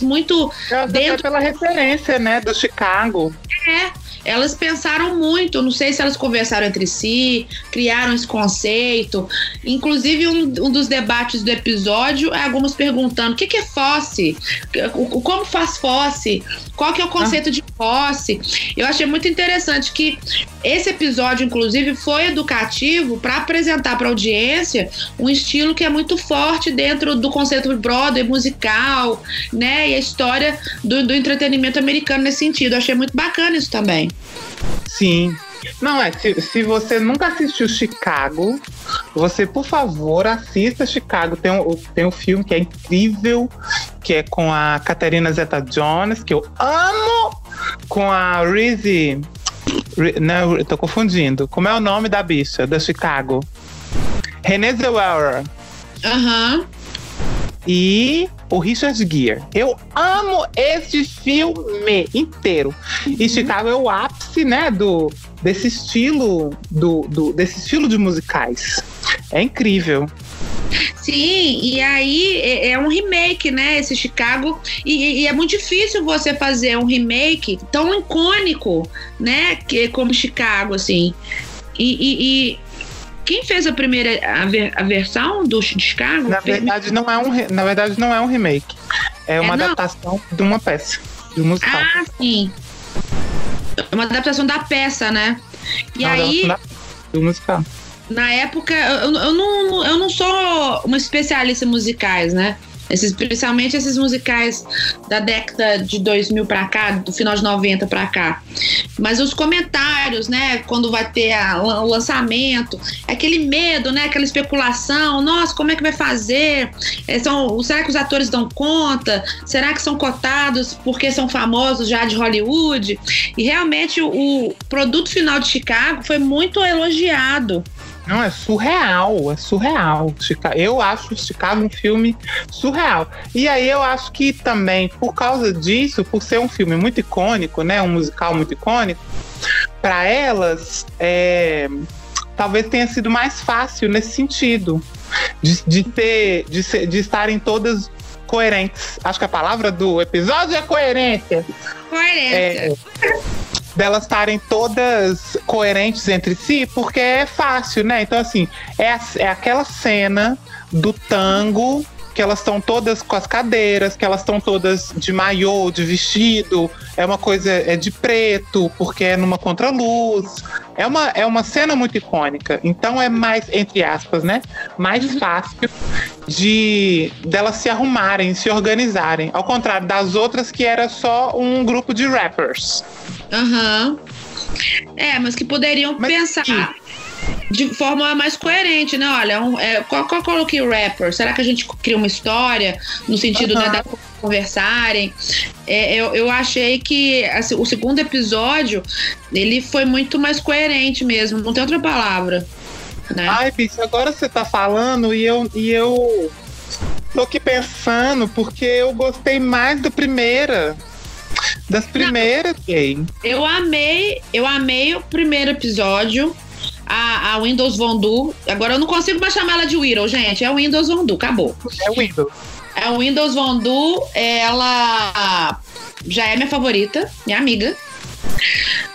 muito Dentro- pela referência, né, do Chicago. é. Elas pensaram muito, não sei se elas conversaram entre si, criaram esse conceito. Inclusive, um, um dos debates do episódio é algumas perguntando o que, que é fosse, como faz fosse, qual que é o conceito de fosse. Eu achei muito interessante que esse episódio, inclusive, foi educativo para apresentar para a audiência um estilo que é muito forte dentro do conceito Broadway musical, né? E a história do, do entretenimento americano nesse sentido. Eu achei muito bacana isso também. Sim. Não, é, se, se você nunca assistiu Chicago, você, por favor, assista Chicago. Tem um, tem um filme que é incrível, que é com a Caterina Zeta-Jones, que eu amo, com a Reese... Re- Não, eu tô confundindo. Como é o nome da bicha, da Chicago? Renée Zellweger Aham. e o Richard Gere. Eu amo esse filme inteiro. E Chicago é o ápice, né, do desse estilo do, do desse estilo de musicais. É incrível. Sim, e aí é, é um remake, né? Esse Chicago. E, e é muito difícil você fazer um remake tão icônico, né? Que, como Chicago, assim. E, e- e quem fez a primeira a, ver- a versão do Chicago? Na fez- verdade não é um na verdade não é um remake. É uma não? adaptação de uma peça, de um musical. Ah, sim. É Uma adaptação da peça, né? E aí. adaptação da- do musical. Na época, eu, eu, não, eu não sou uma especialista em musicais, né? Esses, principalmente esses musicais da década de 2000 pra cá, do final de 90 pra cá. Mas os comentários, né? Quando vai ter a- o lançamento, aquele medo, né? Aquela especulação. Nossa, como é que vai fazer? É, são, será que os atores dão conta? Será que são cotados porque são famosos já de Hollywood? E realmente o produto final de Chicago foi muito elogiado. Não, é surreal, é surreal. Eu acho Chicago um filme surreal. E aí eu acho que também, por causa disso, por ser um filme muito icônico, né? Um musical muito icônico, para elas, é, talvez tenha sido mais fácil nesse sentido. De, de ter, de, ser- de estarem todas coerentes. Acho que a palavra do episódio é coerência Coerência. é, delas estarem todas coerentes entre si, porque é fácil, né? Então, assim, é, a- é aquela cena do tango que elas estão todas com as cadeiras, que elas estão todas de maiô, de vestido, é uma coisa é de preto, porque é numa contraluz. É uma, é uma cena muito icônica. Então é mais, entre aspas, né? Mais fácil de delas se arrumarem, se organizarem. Ao contrário das outras que era só um grupo de rappers. Aham. É, mas que poderiam Mas pensar sim. de forma mais coerente, né? Olha, um, é, qual, qual coloquei o rapper? Será que a gente cria uma história no sentido né, Aham. da conversarem? É, eu, eu achei que assim, o segundo episódio ele foi muito mais coerente mesmo, não tem outra palavra. Né? Ai, bicho, agora você tá falando e eu, e eu tô aqui pensando porque eu gostei mais da primeira. Das primeiras, gay. Eu amei, eu amei o primeiro episódio. A, a Windows Vondu. Agora eu não consigo mais chamar ela de Widow, gente. É o Windows Vondu, acabou. É o Windows. A Windows Vondu, ela já é minha favorita, minha amiga.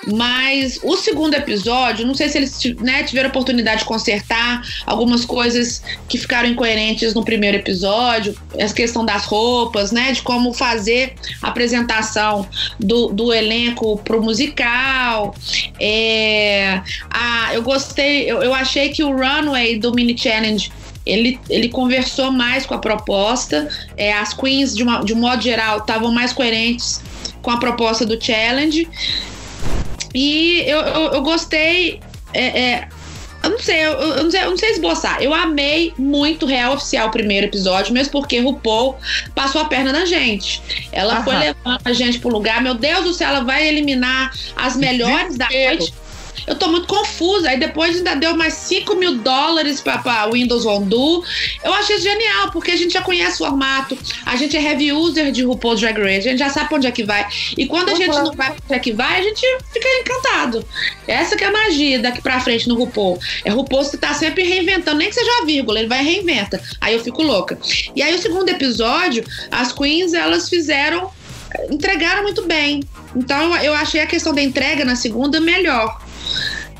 Mas o segundo episódio, não sei se eles né, tiveram oportunidade de consertar algumas coisas que ficaram incoerentes no primeiro episódio, essa questão das roupas, né? De como fazer a apresentação do, do elenco pro musical. É, a, eu gostei, eu, eu achei que o runway do mini challenge. Ele, ele conversou mais com a proposta. É, as queens, de, uma, de um modo geral, estavam mais coerentes com a proposta do challenge. E eu, eu, eu gostei. é, é, eu não sei, eu, eu não sei, eu não sei esboçar. Eu amei muito Real Oficial o primeiro episódio, mesmo porque RuPaul passou a perna na gente. Ela Aham. foi levando a gente pro lugar. Meu Deus do céu, ela vai eliminar as melhores da Desespero. noite. Eu tô muito confusa. Aí depois ainda deu mais 5 mil dólares pra, pra Windows Undo. Eu achei genial, porque a gente já conhece o formato, a gente é heavy user de RuPaul Drag Race, a gente já sabe pra onde é que vai. E quando a Uhum. gente não vai pra onde é que vai, a gente fica encantado. Essa que é a magia daqui pra frente no RuPaul. É RuPaul que tá sempre reinventando, nem que seja uma vírgula, ele vai e reinventa. Aí eu fico louca. E aí o segundo episódio, as queens, elas fizeram entregaram muito bem. Então eu achei a questão da entrega na segunda melhor.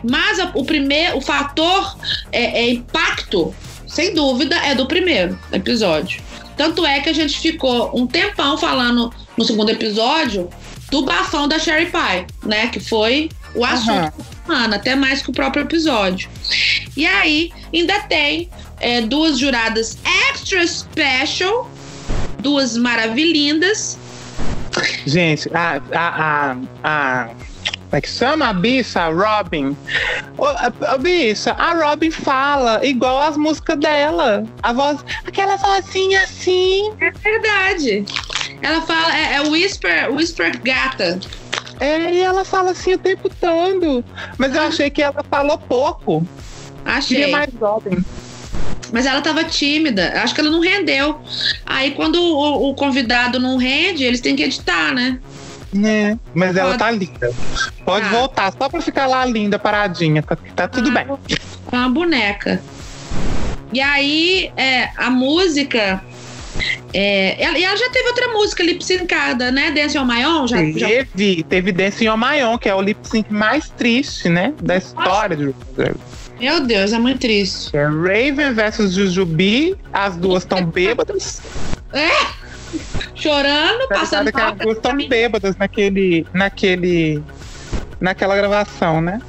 Mas a- o primeiro, o fator é, é impacto, sem dúvida, é do primeiro episódio. Tanto é que a gente ficou um tempão falando no segundo episódio do bafão da Sherry Pie, né? Que foi o assunto Aham. da semana, até mais que o próprio episódio. E aí, ainda tem é, duas juradas extra special, duas maravilhindas. Gente, a. a, a, a como é que chama a bicha? A Robin. A, a bicha, a Robin fala igual as músicas dela. A voz. Aquela vozinha assim. É verdade. Ela fala, é, é Whisper, Whisper Gata. É, e ela fala assim o tempo todo. Mas eu achei que ela falou pouco. Achei. Queria mais Robin. Mas ela tava tímida. Acho que ela não rendeu. Aí quando o, o convidado não rende, eles têm que editar, né? Né? Mas ela Pode. tá linda. Pode Ah. voltar, só pra ficar lá linda, paradinha. Tá, tá tudo Ah, bem. É uma boneca. E aí, é, a música. É, ela, e ela já teve outra música lip syncada, né? Dance on My Own. Já, já Teve, teve Dancing on My Own, que é o lip sync mais triste, né? Da história de Drag. Meu Deus, é muito triste. É Raven versus Jujubi, as duas estão bêbadas. Chorando, passando que as mal. duas estão bêbadas naquele, naquele, naquela gravação, né?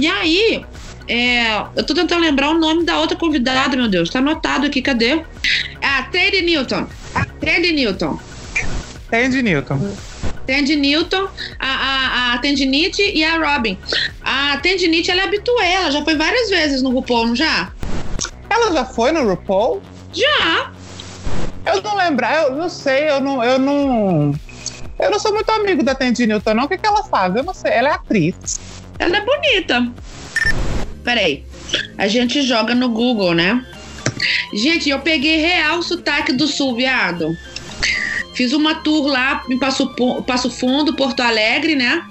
E aí, é, eu tô tentando lembrar o nome da outra convidada, meu Deus. Tá anotado aqui, cadê? É a Teddy Newton. A Teddy Newton. Tandy Newton. Tandy Newton, a, a, a Tendinite e a Robin. A Tendinite, ela é habituê, ela já foi várias vezes no RuPaul, não já? Ela já foi no RuPaul? Já. Eu não lembro, eu não sei, eu não, eu não. Eu não sou muito amigo da Tandy Newton, não. O que, que ela faz? Eu não sei. Ela é atriz. Ela é bonita. Peraí. A gente joga no Google, né? Gente, eu peguei real o sotaque do sul, viado. Fiz uma tour lá em Passo, Passo Fundo, Porto Alegre, né?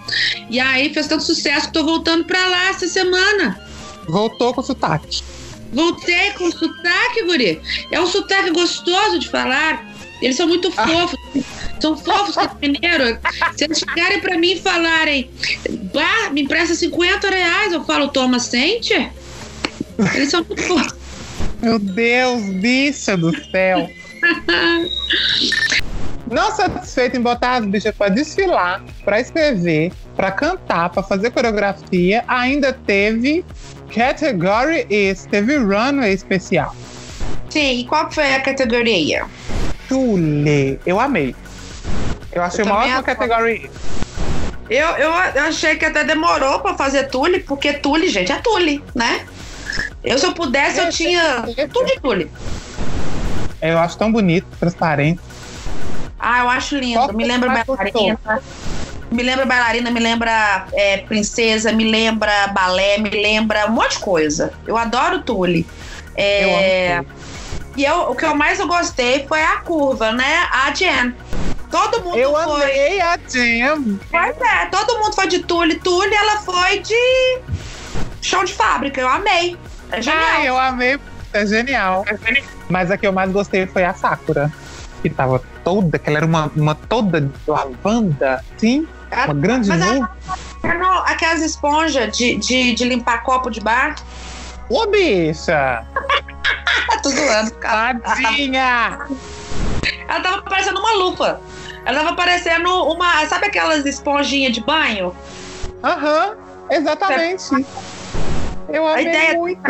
E aí fez tanto sucesso que tô voltando pra lá essa semana. Voltou com sotaque. Voltei com sotaque, guri. É um sotaque gostoso de falar. Eles são muito fofos. São fofos, mineiro. Se eles chegarem pra mim e falarem, bah, me empresta 50 reais, eu falo, toma, sente. Eles são muito fofos. Meu Deus, bicha do céu. Não satisfeito em botar as bichas pra desfilar, pra escrever, pra cantar, pra fazer coreografia, ainda teve Category Is, teve runway especial. Sim, e qual foi a categoria? Tule, eu amei. Eu achei Eu uma ótima Is. Eu, eu, eu achei que até demorou pra fazer tule, porque tule, gente, é tule, né? Eu, se eu pudesse, eu É, tinha tudo de tule. Eu acho tão bonito, transparente. Ah, eu acho lindo. Qual Me lembra mais bailarina. Me lembra bailarina, me lembra é, princesa, me lembra balé, me lembra um monte de coisa. Eu adoro Tule. É, Eu amo e eu, o que eu mais eu gostei foi a curva, né? A Jen. Todo mundo Eu foi. amei a Jam. Pois é, todo mundo foi de Tule. Tule, ela foi de chão de fábrica. Eu amei. É genial. Ai, eu amei. É genial. Mas a que eu mais gostei foi a Sakura. Que tava toda, que ela era uma, uma toda de lavanda, sim. Uma grande mas nuvem. ela, É aquelas esponjas de, de, de limpar copo de bar. Ô, bicha! Tá tudo zoando, cara. Tadinha! Ela tava parecendo uma lupa. Ela tava parecendo uma. Sabe aquelas esponjinhas de banho? Aham, exatamente. Eu amei ideia- muito.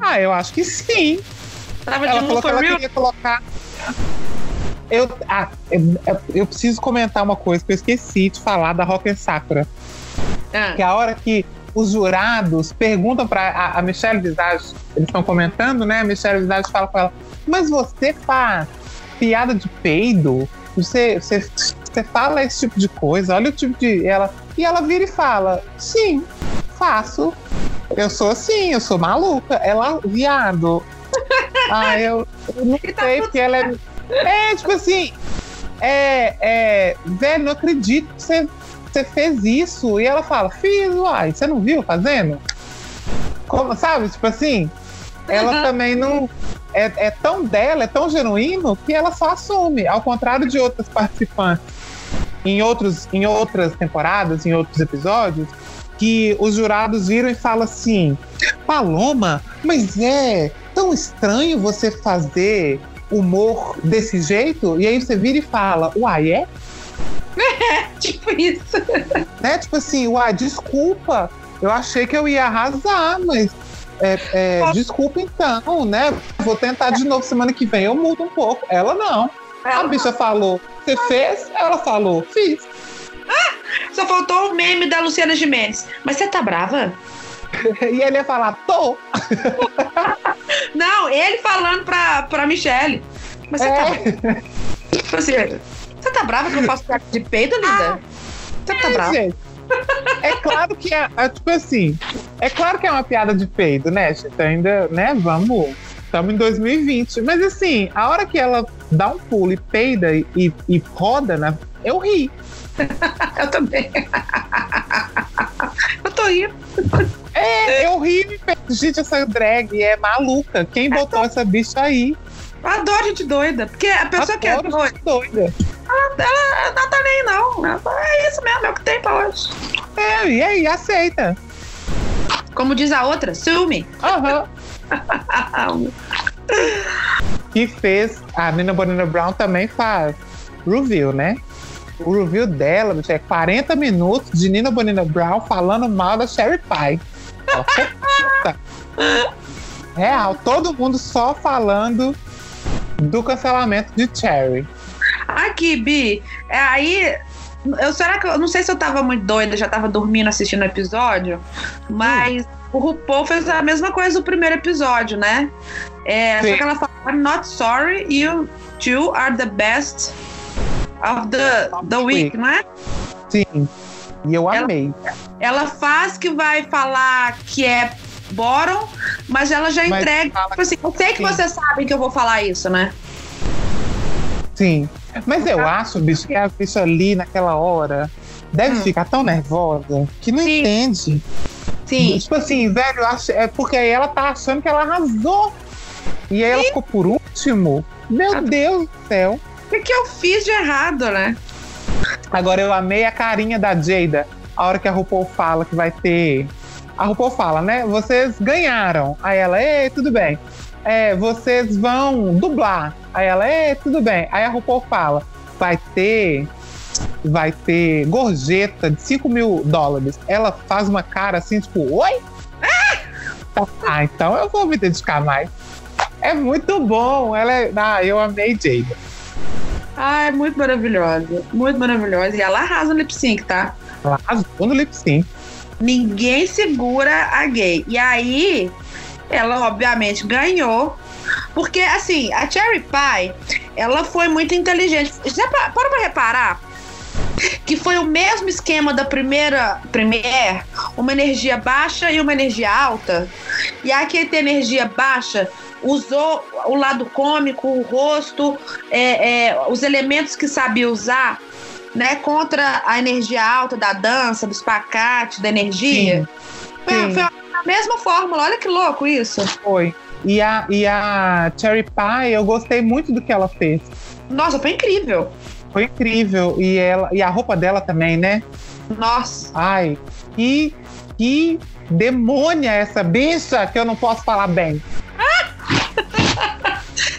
Ah, eu acho que sim. Tava Ela de falou que ela real. queria colocar. Eu, ah, eu, eu preciso comentar uma coisa que eu esqueci de falar da Rock and Sakura. Ah, Que a hora que os jurados perguntam para a, a Michelle Visage, eles estão comentando, né? A Michelle Visage fala com ela: Mas você faz piada de peido? Você, você, você fala esse tipo de coisa? Olha o tipo de. Ela, e ela vira e fala: Sim, faço. Eu sou assim, eu sou maluca. Ela, viado. Ah, eu, eu não tá sei, porque ela é. É, tipo assim. É, é. Velho, não acredito que você, você fez isso. E ela fala: Fiz, uai, você não viu fazendo? Como, sabe? Tipo assim. Ela também não. É, é tão dela, é tão genuíno que ela só assume. Ao contrário de outras participantes em, outros, em outras temporadas, em outros episódios, que os jurados viram e falam assim: Paloma, mas é tão estranho você fazer humor desse jeito? E aí você vira e fala: Uai, é? tipo isso. Né? Tipo assim, uai, desculpa. Eu achei que eu ia arrasar, mas. É, é, desculpa então, né? Vou tentar de novo semana que vem, eu mudo um pouco. Ela não. A bicha falou, você fez? Ela falou, fiz. Só faltou o meme da Luciana Gimenez. Mas você tá brava? E ele ia falar, tô. Não, ele falando pra, pra Michelle. Mas você tá É, Tipo assim, você tá brava que eu faço piada de peito, linda? Você tá é, brava? gente. É claro que é, é, tipo assim, é claro que é uma piada de peido, né, Chita? Ainda, né, vamos. Estamos em 2020. Mas assim, a hora que ela dá um pulo e peida e, e, e roda, né, eu ri. Eu também. eu tô rindo. É, eu ri e penso, gente, essa drag é maluca. Quem botou essa bicha aí? Eu adoro gente doida. Porque a pessoa que é doida, doida. ela não tá nem não. Ela É isso mesmo, é o que tem pra hoje. É, e aí, aceita. Como diz a outra, ciúme. Aham. que fez. A Nina Bonina Brown também faz review, né? O review dela bicho, é 40 minutos de Nina Bonina Brown falando mal da Sherry Pie. Ela foi puta. Real, todo mundo só falando do cancelamento de Cherry. Aqui, Bi, é, aí. Eu, será que eu não sei se eu tava muito doida, já tava dormindo assistindo o episódio, mas o RuPaul fez a mesma coisa no primeiro episódio, né? É, Sim. só que ela fala, I'm not sorry, you two are the best of the, the week, não é? Sim. E eu Ela- amei. Ela faz que vai falar que é bottom, mas ela já Mas entrega. Tipo assim, eu sei que sim. vocês sabem que eu vou falar isso, né? Sim. Mas eu acho, bicho, que a bicha ali naquela hora deve Hum. ficar tão nervosa que não Sim. entende. Sim. Tipo assim, velho, acho, é porque aí ela tá achando que ela arrasou. E aí ela ficou por último. Meu Ah. Deus do céu. O que, que eu fiz de errado, né? Agora eu amei a carinha da Jada. A hora que a RuPaul fala que vai ter. A RuPaul fala, né? Vocês ganharam. Aí ela, ei, tudo bem. É, vocês vão dublar. Aí ela, ei, tudo bem. Aí a RuPaul fala, vai ter. Vai ter gorjeta de 5 mil dólares. Ela faz uma cara assim, tipo, oi? Ah, então eu vou me dedicar mais. É muito bom. Ela é. Ah, eu amei Jada. Ah, é muito maravilhosa. Muito maravilhosa. E ela arrasa no lip sync, tá? Ela arrasou no lip sync. Ninguém segura a gay. E aí, ela obviamente ganhou. Porque, assim, a Cherry Pie, ela foi muito inteligente. Já pa- para pra reparar que foi o mesmo esquema da primeira Premiere, uma energia baixa e uma energia alta. E a que tem energia baixa usou o lado cômico, o rosto, é, é, os elementos que sabia usar, né, contra a energia alta da dança, do espacate, da energia. Foi, Sim. foi a mesma fórmula, olha que louco isso. Foi. E a, e a Cherry Pie, eu gostei muito do que ela fez. Nossa, foi incrível. Foi incrível. E, ela, e a roupa dela também, né? Nossa. Ai, que, que demônia essa bicha que eu não posso falar bem.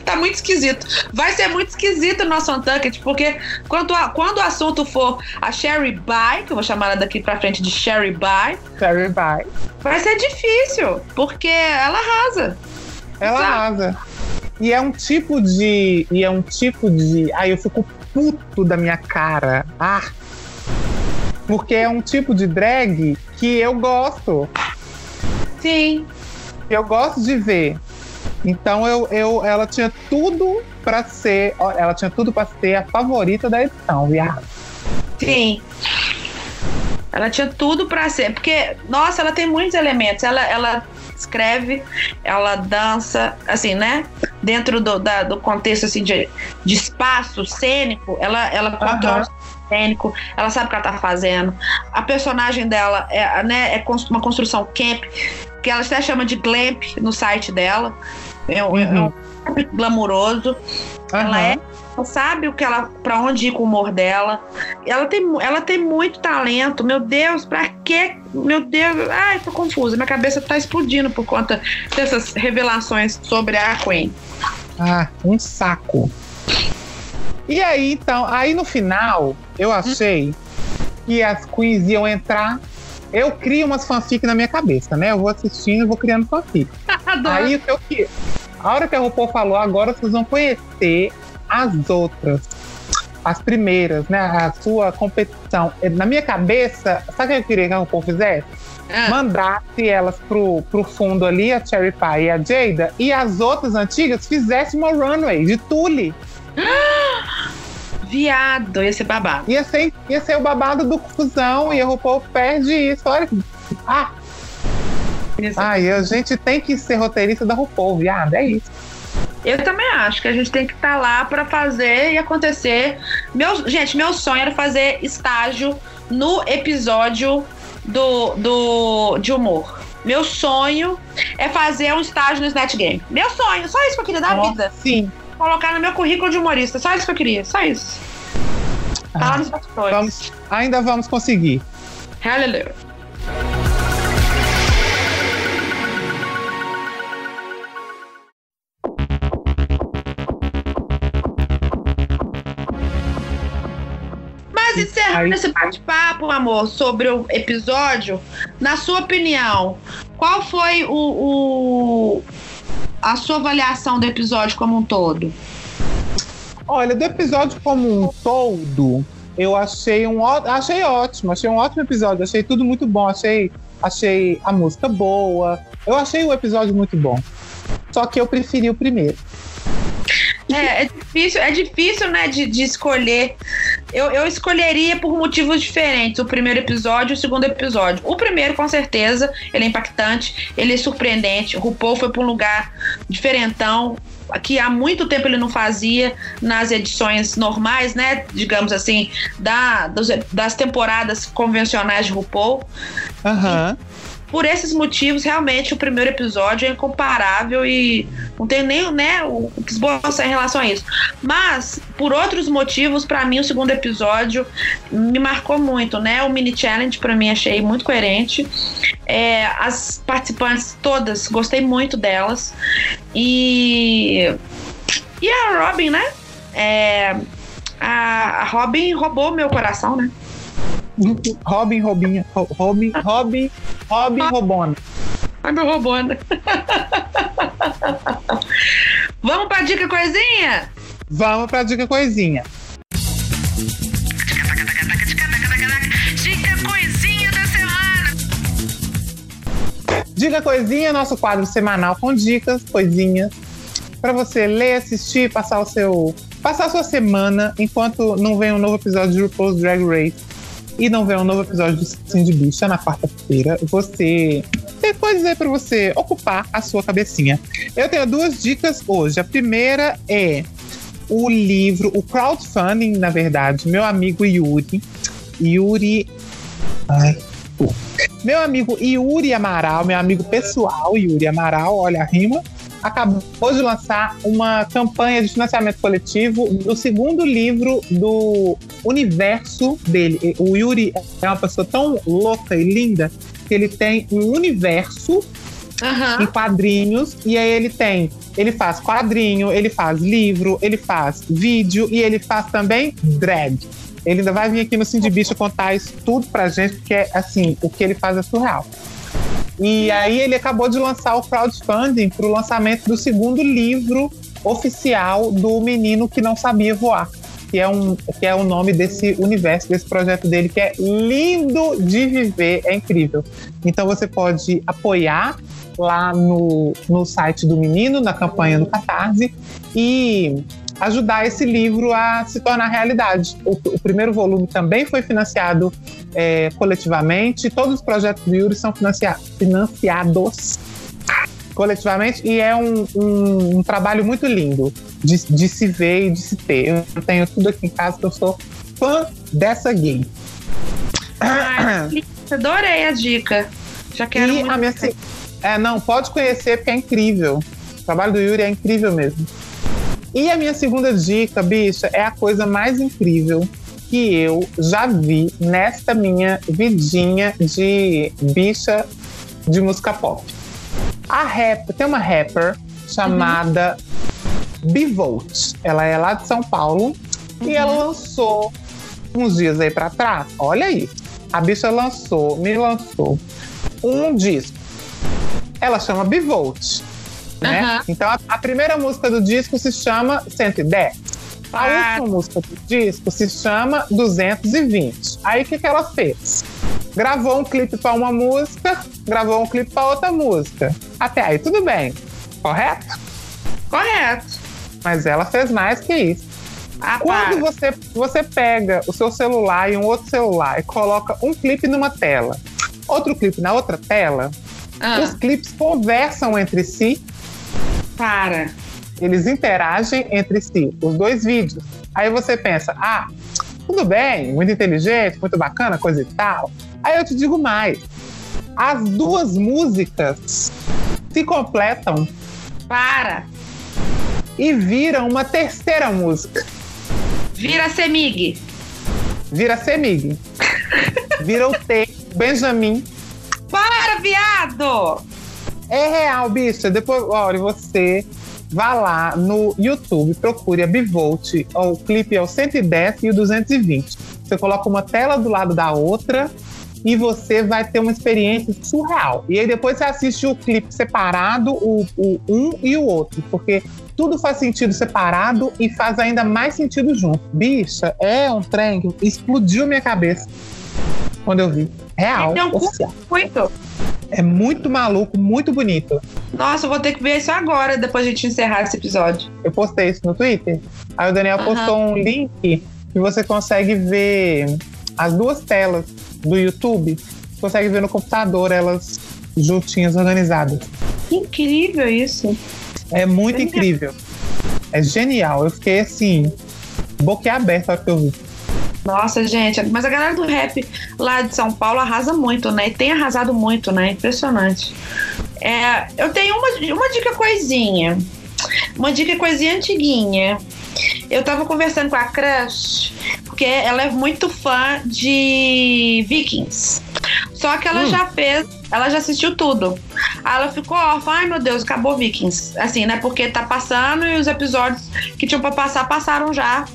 Tá muito esquisito. Vai ser muito esquisito o nosso Untucked, porque quando, a- quando o assunto for a Sherry By, que eu vou chamar ela daqui pra frente de Sherry By, Very bye. vai ser difícil, porque ela arrasa. Ela Exato. arrasa. E é um tipo de. E é um tipo de. Ai, eu fico puto da minha cara. Ah! Porque é um tipo de drag que eu gosto. Sim. eu gosto de ver. Então eu, eu, ela tinha tudo pra ser. Ela tinha tudo pra ser a favorita da edição, viado. Sim. Ela tinha tudo pra ser. Porque, nossa, ela tem muitos elementos. Ela, ela escreve, ela dança, assim, né? Dentro do, da- do contexto assim, de, de espaço cênico, ela, ela controla o cênico, ela sabe o que ela tá fazendo. A personagem dela é, né, é uma construção camp, que ela até chama de glamp no site dela. É, um- é um. Ela Aham. é ela sabe o que ela para onde ir com o humor dela. Ela tem, ela tem muito talento. Meu Deus, pra quê? Meu Deus, ai, tô confusa. Minha cabeça tá explodindo por conta dessas revelações sobre a Queen. Ah, um saco. E aí, então, aí no final, eu achei que as queens iam entrar. Eu crio umas fanfic na minha cabeça, né? Eu vou assistindo e vou criando fanfic. Aí o que eu que A hora que a RuPaul falou, agora vocês vão conhecer as outras. As primeiras, né? A sua competição. Na minha cabeça, sabe o que eu queria que a RuPaul fizesse? Ah, Mandasse elas pro, pro fundo ali, a Cherry Pie e a Jada, e as outras antigas fizessem uma runway de tule. viado, ia ser babado. Ia ser, ia ser o babado do fusão e a RuPaul perde isso. Olha que. Ah, ai, a gente tem que ser roteirista da RuPaul, viado. É isso. Eu também acho que a gente tem que estar lá pra fazer e acontecer. Meu, gente, meu sonho era fazer estágio no episódio do, do de humor. Meu sonho é fazer um estágio no Snatch Game. Meu sonho, só isso que eu queria da Nossa, vida. Sim. Colocar no meu currículo de humorista. Só isso que eu queria, só isso. Tá lá nos bastidores. Vamos, ainda vamos conseguir. Hallelujah. Encerrando Aí- esse bate-papo, amor, sobre o episódio, na sua opinião, qual foi o, o- a sua avaliação do episódio como um todo? Olha, do episódio como um todo, eu achei um achei ótimo, achei um ótimo episódio, achei tudo muito bom, achei, achei a música boa, eu achei o episódio muito bom. Só que eu preferi o primeiro. É, é difícil, é difícil, né, de, de escolher. Eu, eu escolheria por motivos diferentes o primeiro episódio e o segundo episódio. O primeiro, com certeza, ele é impactante, ele é surpreendente. O RuPaul foi para um lugar diferentão, que há muito tempo ele não fazia nas edições normais, né, digamos assim, da, das temporadas convencionais de RuPaul. Aham. Por esses motivos, realmente, o primeiro episódio é incomparável e não tem nem né, o que esboçar em relação a isso. Mas, por outros motivos, pra mim, o segundo episódio me marcou muito, né? O mini challenge, pra mim, achei muito coerente. É, as participantes todas, gostei muito delas. E. E a Robin, né? É, a, a Robin roubou meu coração, né? Robin, Robinha, Ro- Robin, Robin, Robin, Robona. Ai, meu robôna. Vamos pra dica coisinha? Vamos pra dica coisinha. Dica coisinha da semana. Dica coisinha, nosso quadro semanal com dicas, coisinhas, pra você ler, assistir, passar o seu, passar a sua semana enquanto não vem um novo episódio de RuPaul's Drag Race e não vem um novo episódio de Cindy Bicha na quarta-feira. Você tem coisas aí pra você ocupar a sua cabecinha. Eu tenho duas dicas hoje. A primeira é o livro, o crowdfunding, na verdade, meu amigo Yuri. Yuri. Ai, meu amigo Yuri Amaral, meu amigo pessoal Yuri Amaral, olha a rima. Acabou de lançar uma campanha de financiamento coletivo do segundo livro do universo dele. O Yuri é uma pessoa tão louca e linda que ele tem um universo Aham. em quadrinhos e aí ele tem, ele faz quadrinho, ele faz livro, ele faz vídeo e ele faz também drag. Ele ainda vai vir aqui no Cindy Bicho contar isso tudo pra gente, porque assim, o que ele faz é surreal. E aí ele acabou de lançar o crowdfunding para o lançamento do segundo livro oficial do menino que não sabia voar. Que é, um, que é o nome desse universo, desse projeto dele, que é lindo de viver, é incrível. Então você pode apoiar lá no, no site do menino, na campanha do Catarse, e ajudar esse livro a se tornar realidade. O, o primeiro volume também foi financiado é, coletivamente, todos os projetos do Yuri são financia- financiados coletivamente e é um, um- um trabalho muito lindo de, de se ver e de se ter. Eu tenho tudo aqui em casa que eu sou fã dessa gay. Ai, adorei a dica. Já quero e muito. a minha é, não, pode conhecer porque é incrível. O trabalho do Yuri é incrível mesmo. E a minha segunda dica, bicha, é a coisa mais incrível que eu já vi nesta minha vidinha de bicha de música pop. A rap, tem uma rapper chamada Bivolt. Ela é lá de São Paulo e ela lançou uns dias aí pra trás. Olha aí. A bicha lançou, me lançou um disco. Ela chama Bivolt. Né? Aham. Então a, a primeira música do disco se chama 110. A Ah. última música do disco se chama 220. Aí o que, que ela fez? Gravou um clipe para uma música, gravou um clipe para outra música. Até aí tudo bem, correto? Correto. Mas ela fez mais que isso. Ah, Quando para. você, você pega o seu celular e um outro celular e coloca um clipe numa tela, outro clipe na outra tela, Ah, os clipes conversam entre si, para. eles interagem entre si, os dois vídeos. Aí você pensa, ah, tudo bem, muito inteligente, muito bacana, coisa e tal. Aí eu te digo mais. As duas músicas se completam Para. e viram uma terceira música. Vira Semig. Vira Semig. Vira o T, Benjamin. Para, viado! É real, bicha. Depois, olha, você vá lá no YouTube, procure a Bivolt. O clipe é o 110 e o 220. Você coloca uma tela do lado da outra e você vai ter uma experiência surreal. E aí depois você assiste o clipe separado, o, o um e o outro, porque tudo faz sentido separado e faz ainda mais sentido junto. Bicha, é um trem que explodiu minha cabeça quando eu vi. Real, Então, oficial. Muito. É muito maluco, muito bonito. Nossa, eu vou ter que ver isso agora, depois de a gente encerrar esse episódio. Eu postei isso no Twitter. Aí o Daniel Aham. postou um link que você consegue ver as duas telas do YouTube. Você consegue ver no computador elas juntinhas, organizadas. Que incrível isso. É muito incrível. É genial. Eu fiquei assim, boquiaberta a hora que eu vi. Nossa, gente, mas a galera do rap lá de São Paulo arrasa muito, né? E tem arrasado muito, né? Impressionante. É, eu tenho uma, uma dica coisinha. Uma dica coisinha antiguinha. Eu tava conversando com a Crush, porque ela é muito fã de Vikings. Só que ela Hum. já fez, ela já assistiu tudo. Aí ela ficou órfã, ai meu Deus, acabou Vikings. Assim, né? Porque tá passando e os episódios que tinham pra passar passaram já.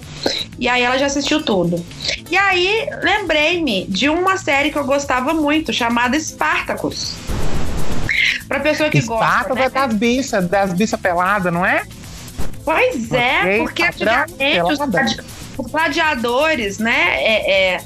E aí ela já assistiu tudo. E aí lembrei-me de uma série que eu gostava muito, chamada Spartacus. Pra pessoa que Esparta gosta. né? das bichas, das bichas peladas, não é? Pois é, Ok, porque padrão, antigamente os, gladiadores, né, é, é,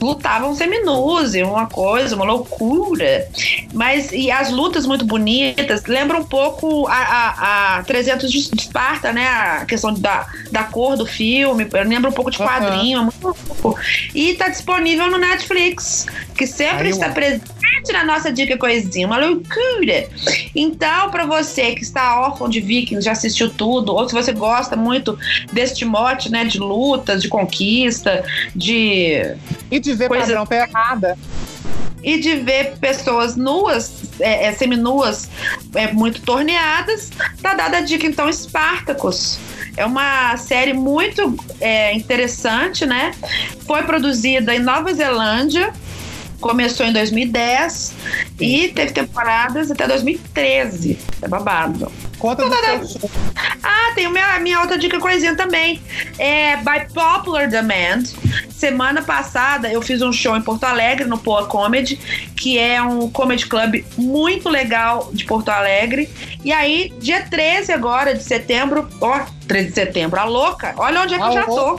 lutavam seminus, uma coisa, uma loucura. Mas, e as lutas muito bonitas, lembram um pouco a, a, a 300 de Esparta, né, a questão da, da cor do filme, lembra um pouco de quadrinho, é muito louco. E tá disponível no Netflix, que sempre Aí, está presente na nossa dica coisinha, uma loucura. Então, pra você que está órfão de Vikings, já assistiu tudo, ou se você gosta muito deste mote, né, de lutas, de conquista, de E de ver Coisa- padrão pelada. e de ver pessoas nuas, é, é, seminuas, é, muito torneadas, tá dada a dica então Spartacus. É uma série muito é, interessante, né? Foi produzida em Nova Zelândia, começou em 2010 e teve temporadas até 2013. É babado. Conta do seu. Ah, tem a minha, a minha outra dica coisinha também. É By Popular Demand. Semana passada eu fiz um show em Porto Alegre, no Poa Comedy, que é um comedy club muito legal de Porto Alegre. E aí, dia 13 agora de setembro, ó, 13 de setembro, a louca, olha onde é que eu já tô.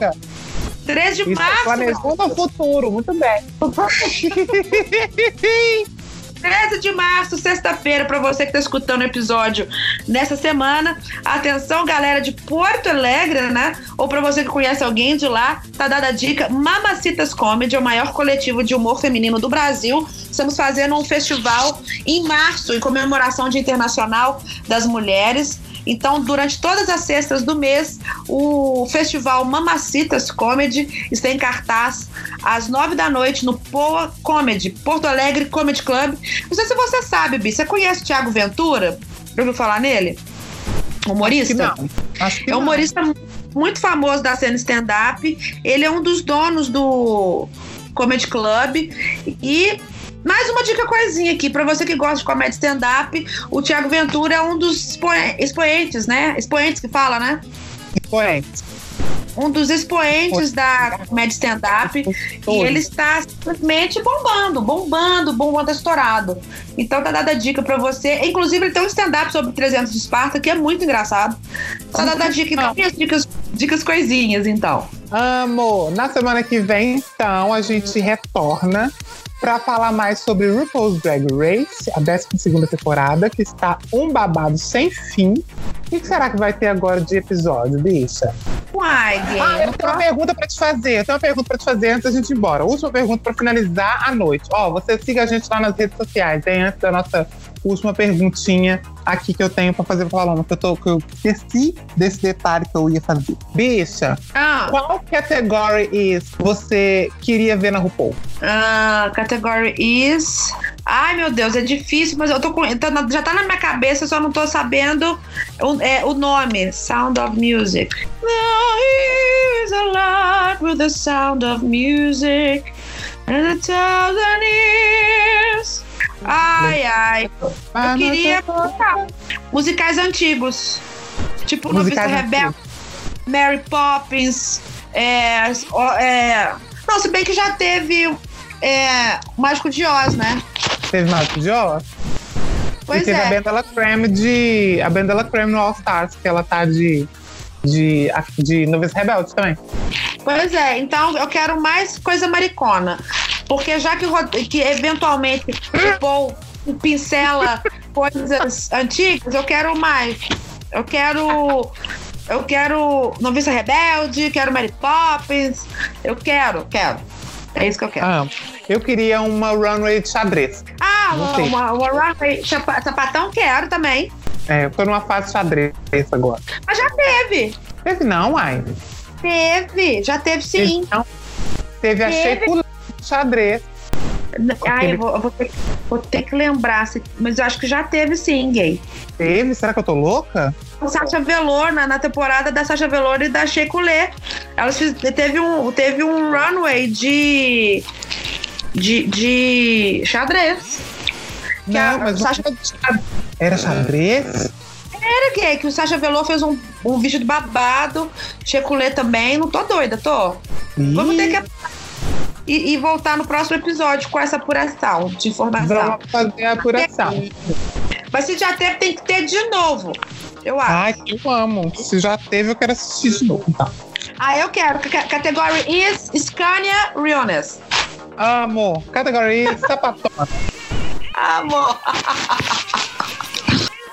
Louca. 13 de Isso é março, planejando o futuro, muito bem. 13 de março, sexta-feira, pra você que tá escutando o episódio nessa semana. Atenção, galera de Porto Alegre, né? Ou pra você que conhece alguém de lá, tá dada a dica. Mamacitas Comedy é o maior coletivo de humor feminino do Brasil. Estamos fazendo um festival em março, em comemoração Dia Internacional das Mulheres. Então, durante todas as sextas do mês, o festival Mamacitas Comedy está em cartaz às nove da noite no Poa Comedy, Porto Alegre Comedy Club. Não sei se você sabe, Bi, você conhece o Thiago Ventura? Já ouviu falar nele? Humorista? Acho que não. É um humorista muito famoso da cena stand-up. Ele é um dos donos do Comedy Club. E mais uma dica coisinha aqui, pra você que gosta de comédia stand-up, o Thiago Ventura é um dos expoen- expoentes, né? Expoentes que fala, né? Expoente. Um dos expoentes da comédia stand-up. E ele está simplesmente bombando, bombando, bombando, estourado. Então tá dada a dica pra você. Inclusive, ele tem um stand-up sobre 300 de Esparta, que é muito engraçado. Tá dada a dica. Então, minhas dicas, dicas coisinhas, então. Amo! Na semana que vem, então, a gente retorna para falar mais sobre RuPaul's Drag Race, a 12 temporada, que está um babado sem fim. O que será que vai ter agora de episódio, bicha? Uai, gay. Ah, eu tenho uma pergunta pra te fazer. Eu tenho uma pergunta pra te fazer antes da gente ir embora. Última pergunta pra finalizar a noite. Ó, você siga a gente lá nas redes sociais, hein? Antes da nossa última perguntinha aqui que eu tenho pra fazer pra Paloma, que eu, tô, que eu esqueci desse detalhe que eu ia fazer. Bicha, Ah, qual category is você queria ver na RuPaul? ah, category is. Ai, meu Deus, é difícil, mas eu tô com. tá já tá na minha cabeça, só não tô sabendo o, é, o nome. Sound of Music. There is a lot with the sound of music. And a thousand years. Ai, ai. Eu queria musicais antigos. Tipo Novista Rebelde, Mary Poppins. É, é, Não, se bem que já teve é, Mágico de Oz, né? Teve mais de Oz? Pois e teve a é. Bendela Creme de. A Bendela Creme no All Stars, que ela tá de. De, de Novice Rebelde também. Pois é, então eu quero mais coisa maricona. Porque já que, que eventualmente o Paul pincela coisas antigas, eu quero mais. Eu quero. Eu quero Noviça Rebelde, quero Mary Poppins. Eu quero, quero. É isso que eu quero. Ah, eu queria uma runway de xadrez. Ah, não uma, uma, uma runway sapatão quero também. É, eu tô numa fase xadrez agora. Mas já teve. Teve não, ai. Teve. Já teve sim. Teve a Teve. Sheiko xadrez. Ai, eu vou, eu vou ter, vou ter que lembrar. Mas eu acho que já teve sim, gay. Teve? Será que eu tô louca? A Sasha Velour, na, na temporada da Sasha Velour e da Shekulé. Elas fiz, teve, um, teve um runway de. De, de xadrez. Que a Não, mas Sasha era xadrez? era gay, que o Sasha Velour fez um, um vestido babado, Shekulé também. Não tô doida, tô. Vamos ter que. E, e voltar no próximo episódio com essa apuração de informação. Vamos fazer a apuração. Mas se já teve, tem que ter de novo. Eu acho. Ai, eu amo. Se já teve, eu quero assistir de novo. Então. Ah, eu quero. C- category is Scania Realness. Amo. Categoria sapatona. Amor.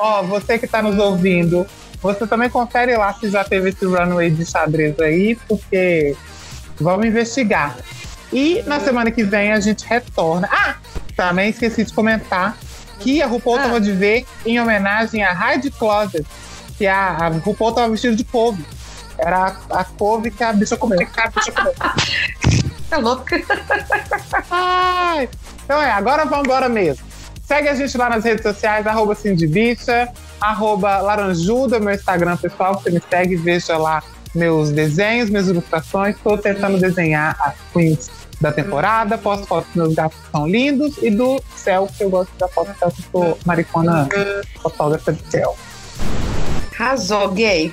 Ó, você que tá nos ouvindo, você também confere lá se já teve esse runway de xadrez aí, porque vamos investigar. E na semana que vem a gente retorna. Ah, também esqueci de comentar que a RuPaul Ah. tava de ver em homenagem a Hide Closet, que a, a RuPaul tava vestida de couve. Era a, a couve que a bicha comeu. Que a bicha comeu. Tá louca? Ai, Então é, agora vamos embora mesmo. Segue a gente lá nas redes sociais, arroba Cindybicha, arroba Laranjuda, meu Instagram pessoal, você me segue, veja lá meus desenhos, minhas ilustrações. Estou tentando desenhar as queens da temporada, posto fotos dos meus gatos que são lindos e do céu, que eu gosto da foto do céu, que eu sou maricona fotógrafa de céu. Arrasou, gay.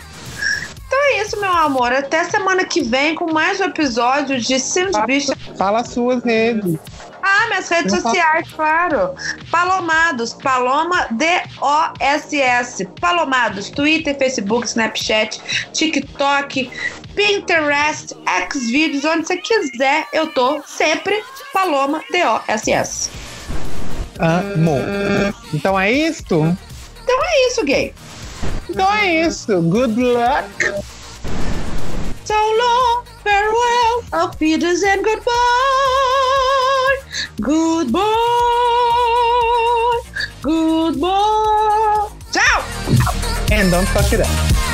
Então é isso, meu amor. Até semana que vem com mais um episódio de Cindy Bicha. Fala as suas redes. Ah, minhas redes faço. sociais, claro. Palomados, Paloma D-O-S-S. Palomados, Twitter, Facebook, Snapchat, TikTok, Pinterest, Xvideos, onde você quiser, eu tô sempre Paloma D-O-S-S. Amo. Então é isto? Então é isso, gay. Então é isso. Good luck. So long, farewell, auf Wiedersehen, goodbye. Goodbye. Goodbye. Tchau! And don't fuck it up.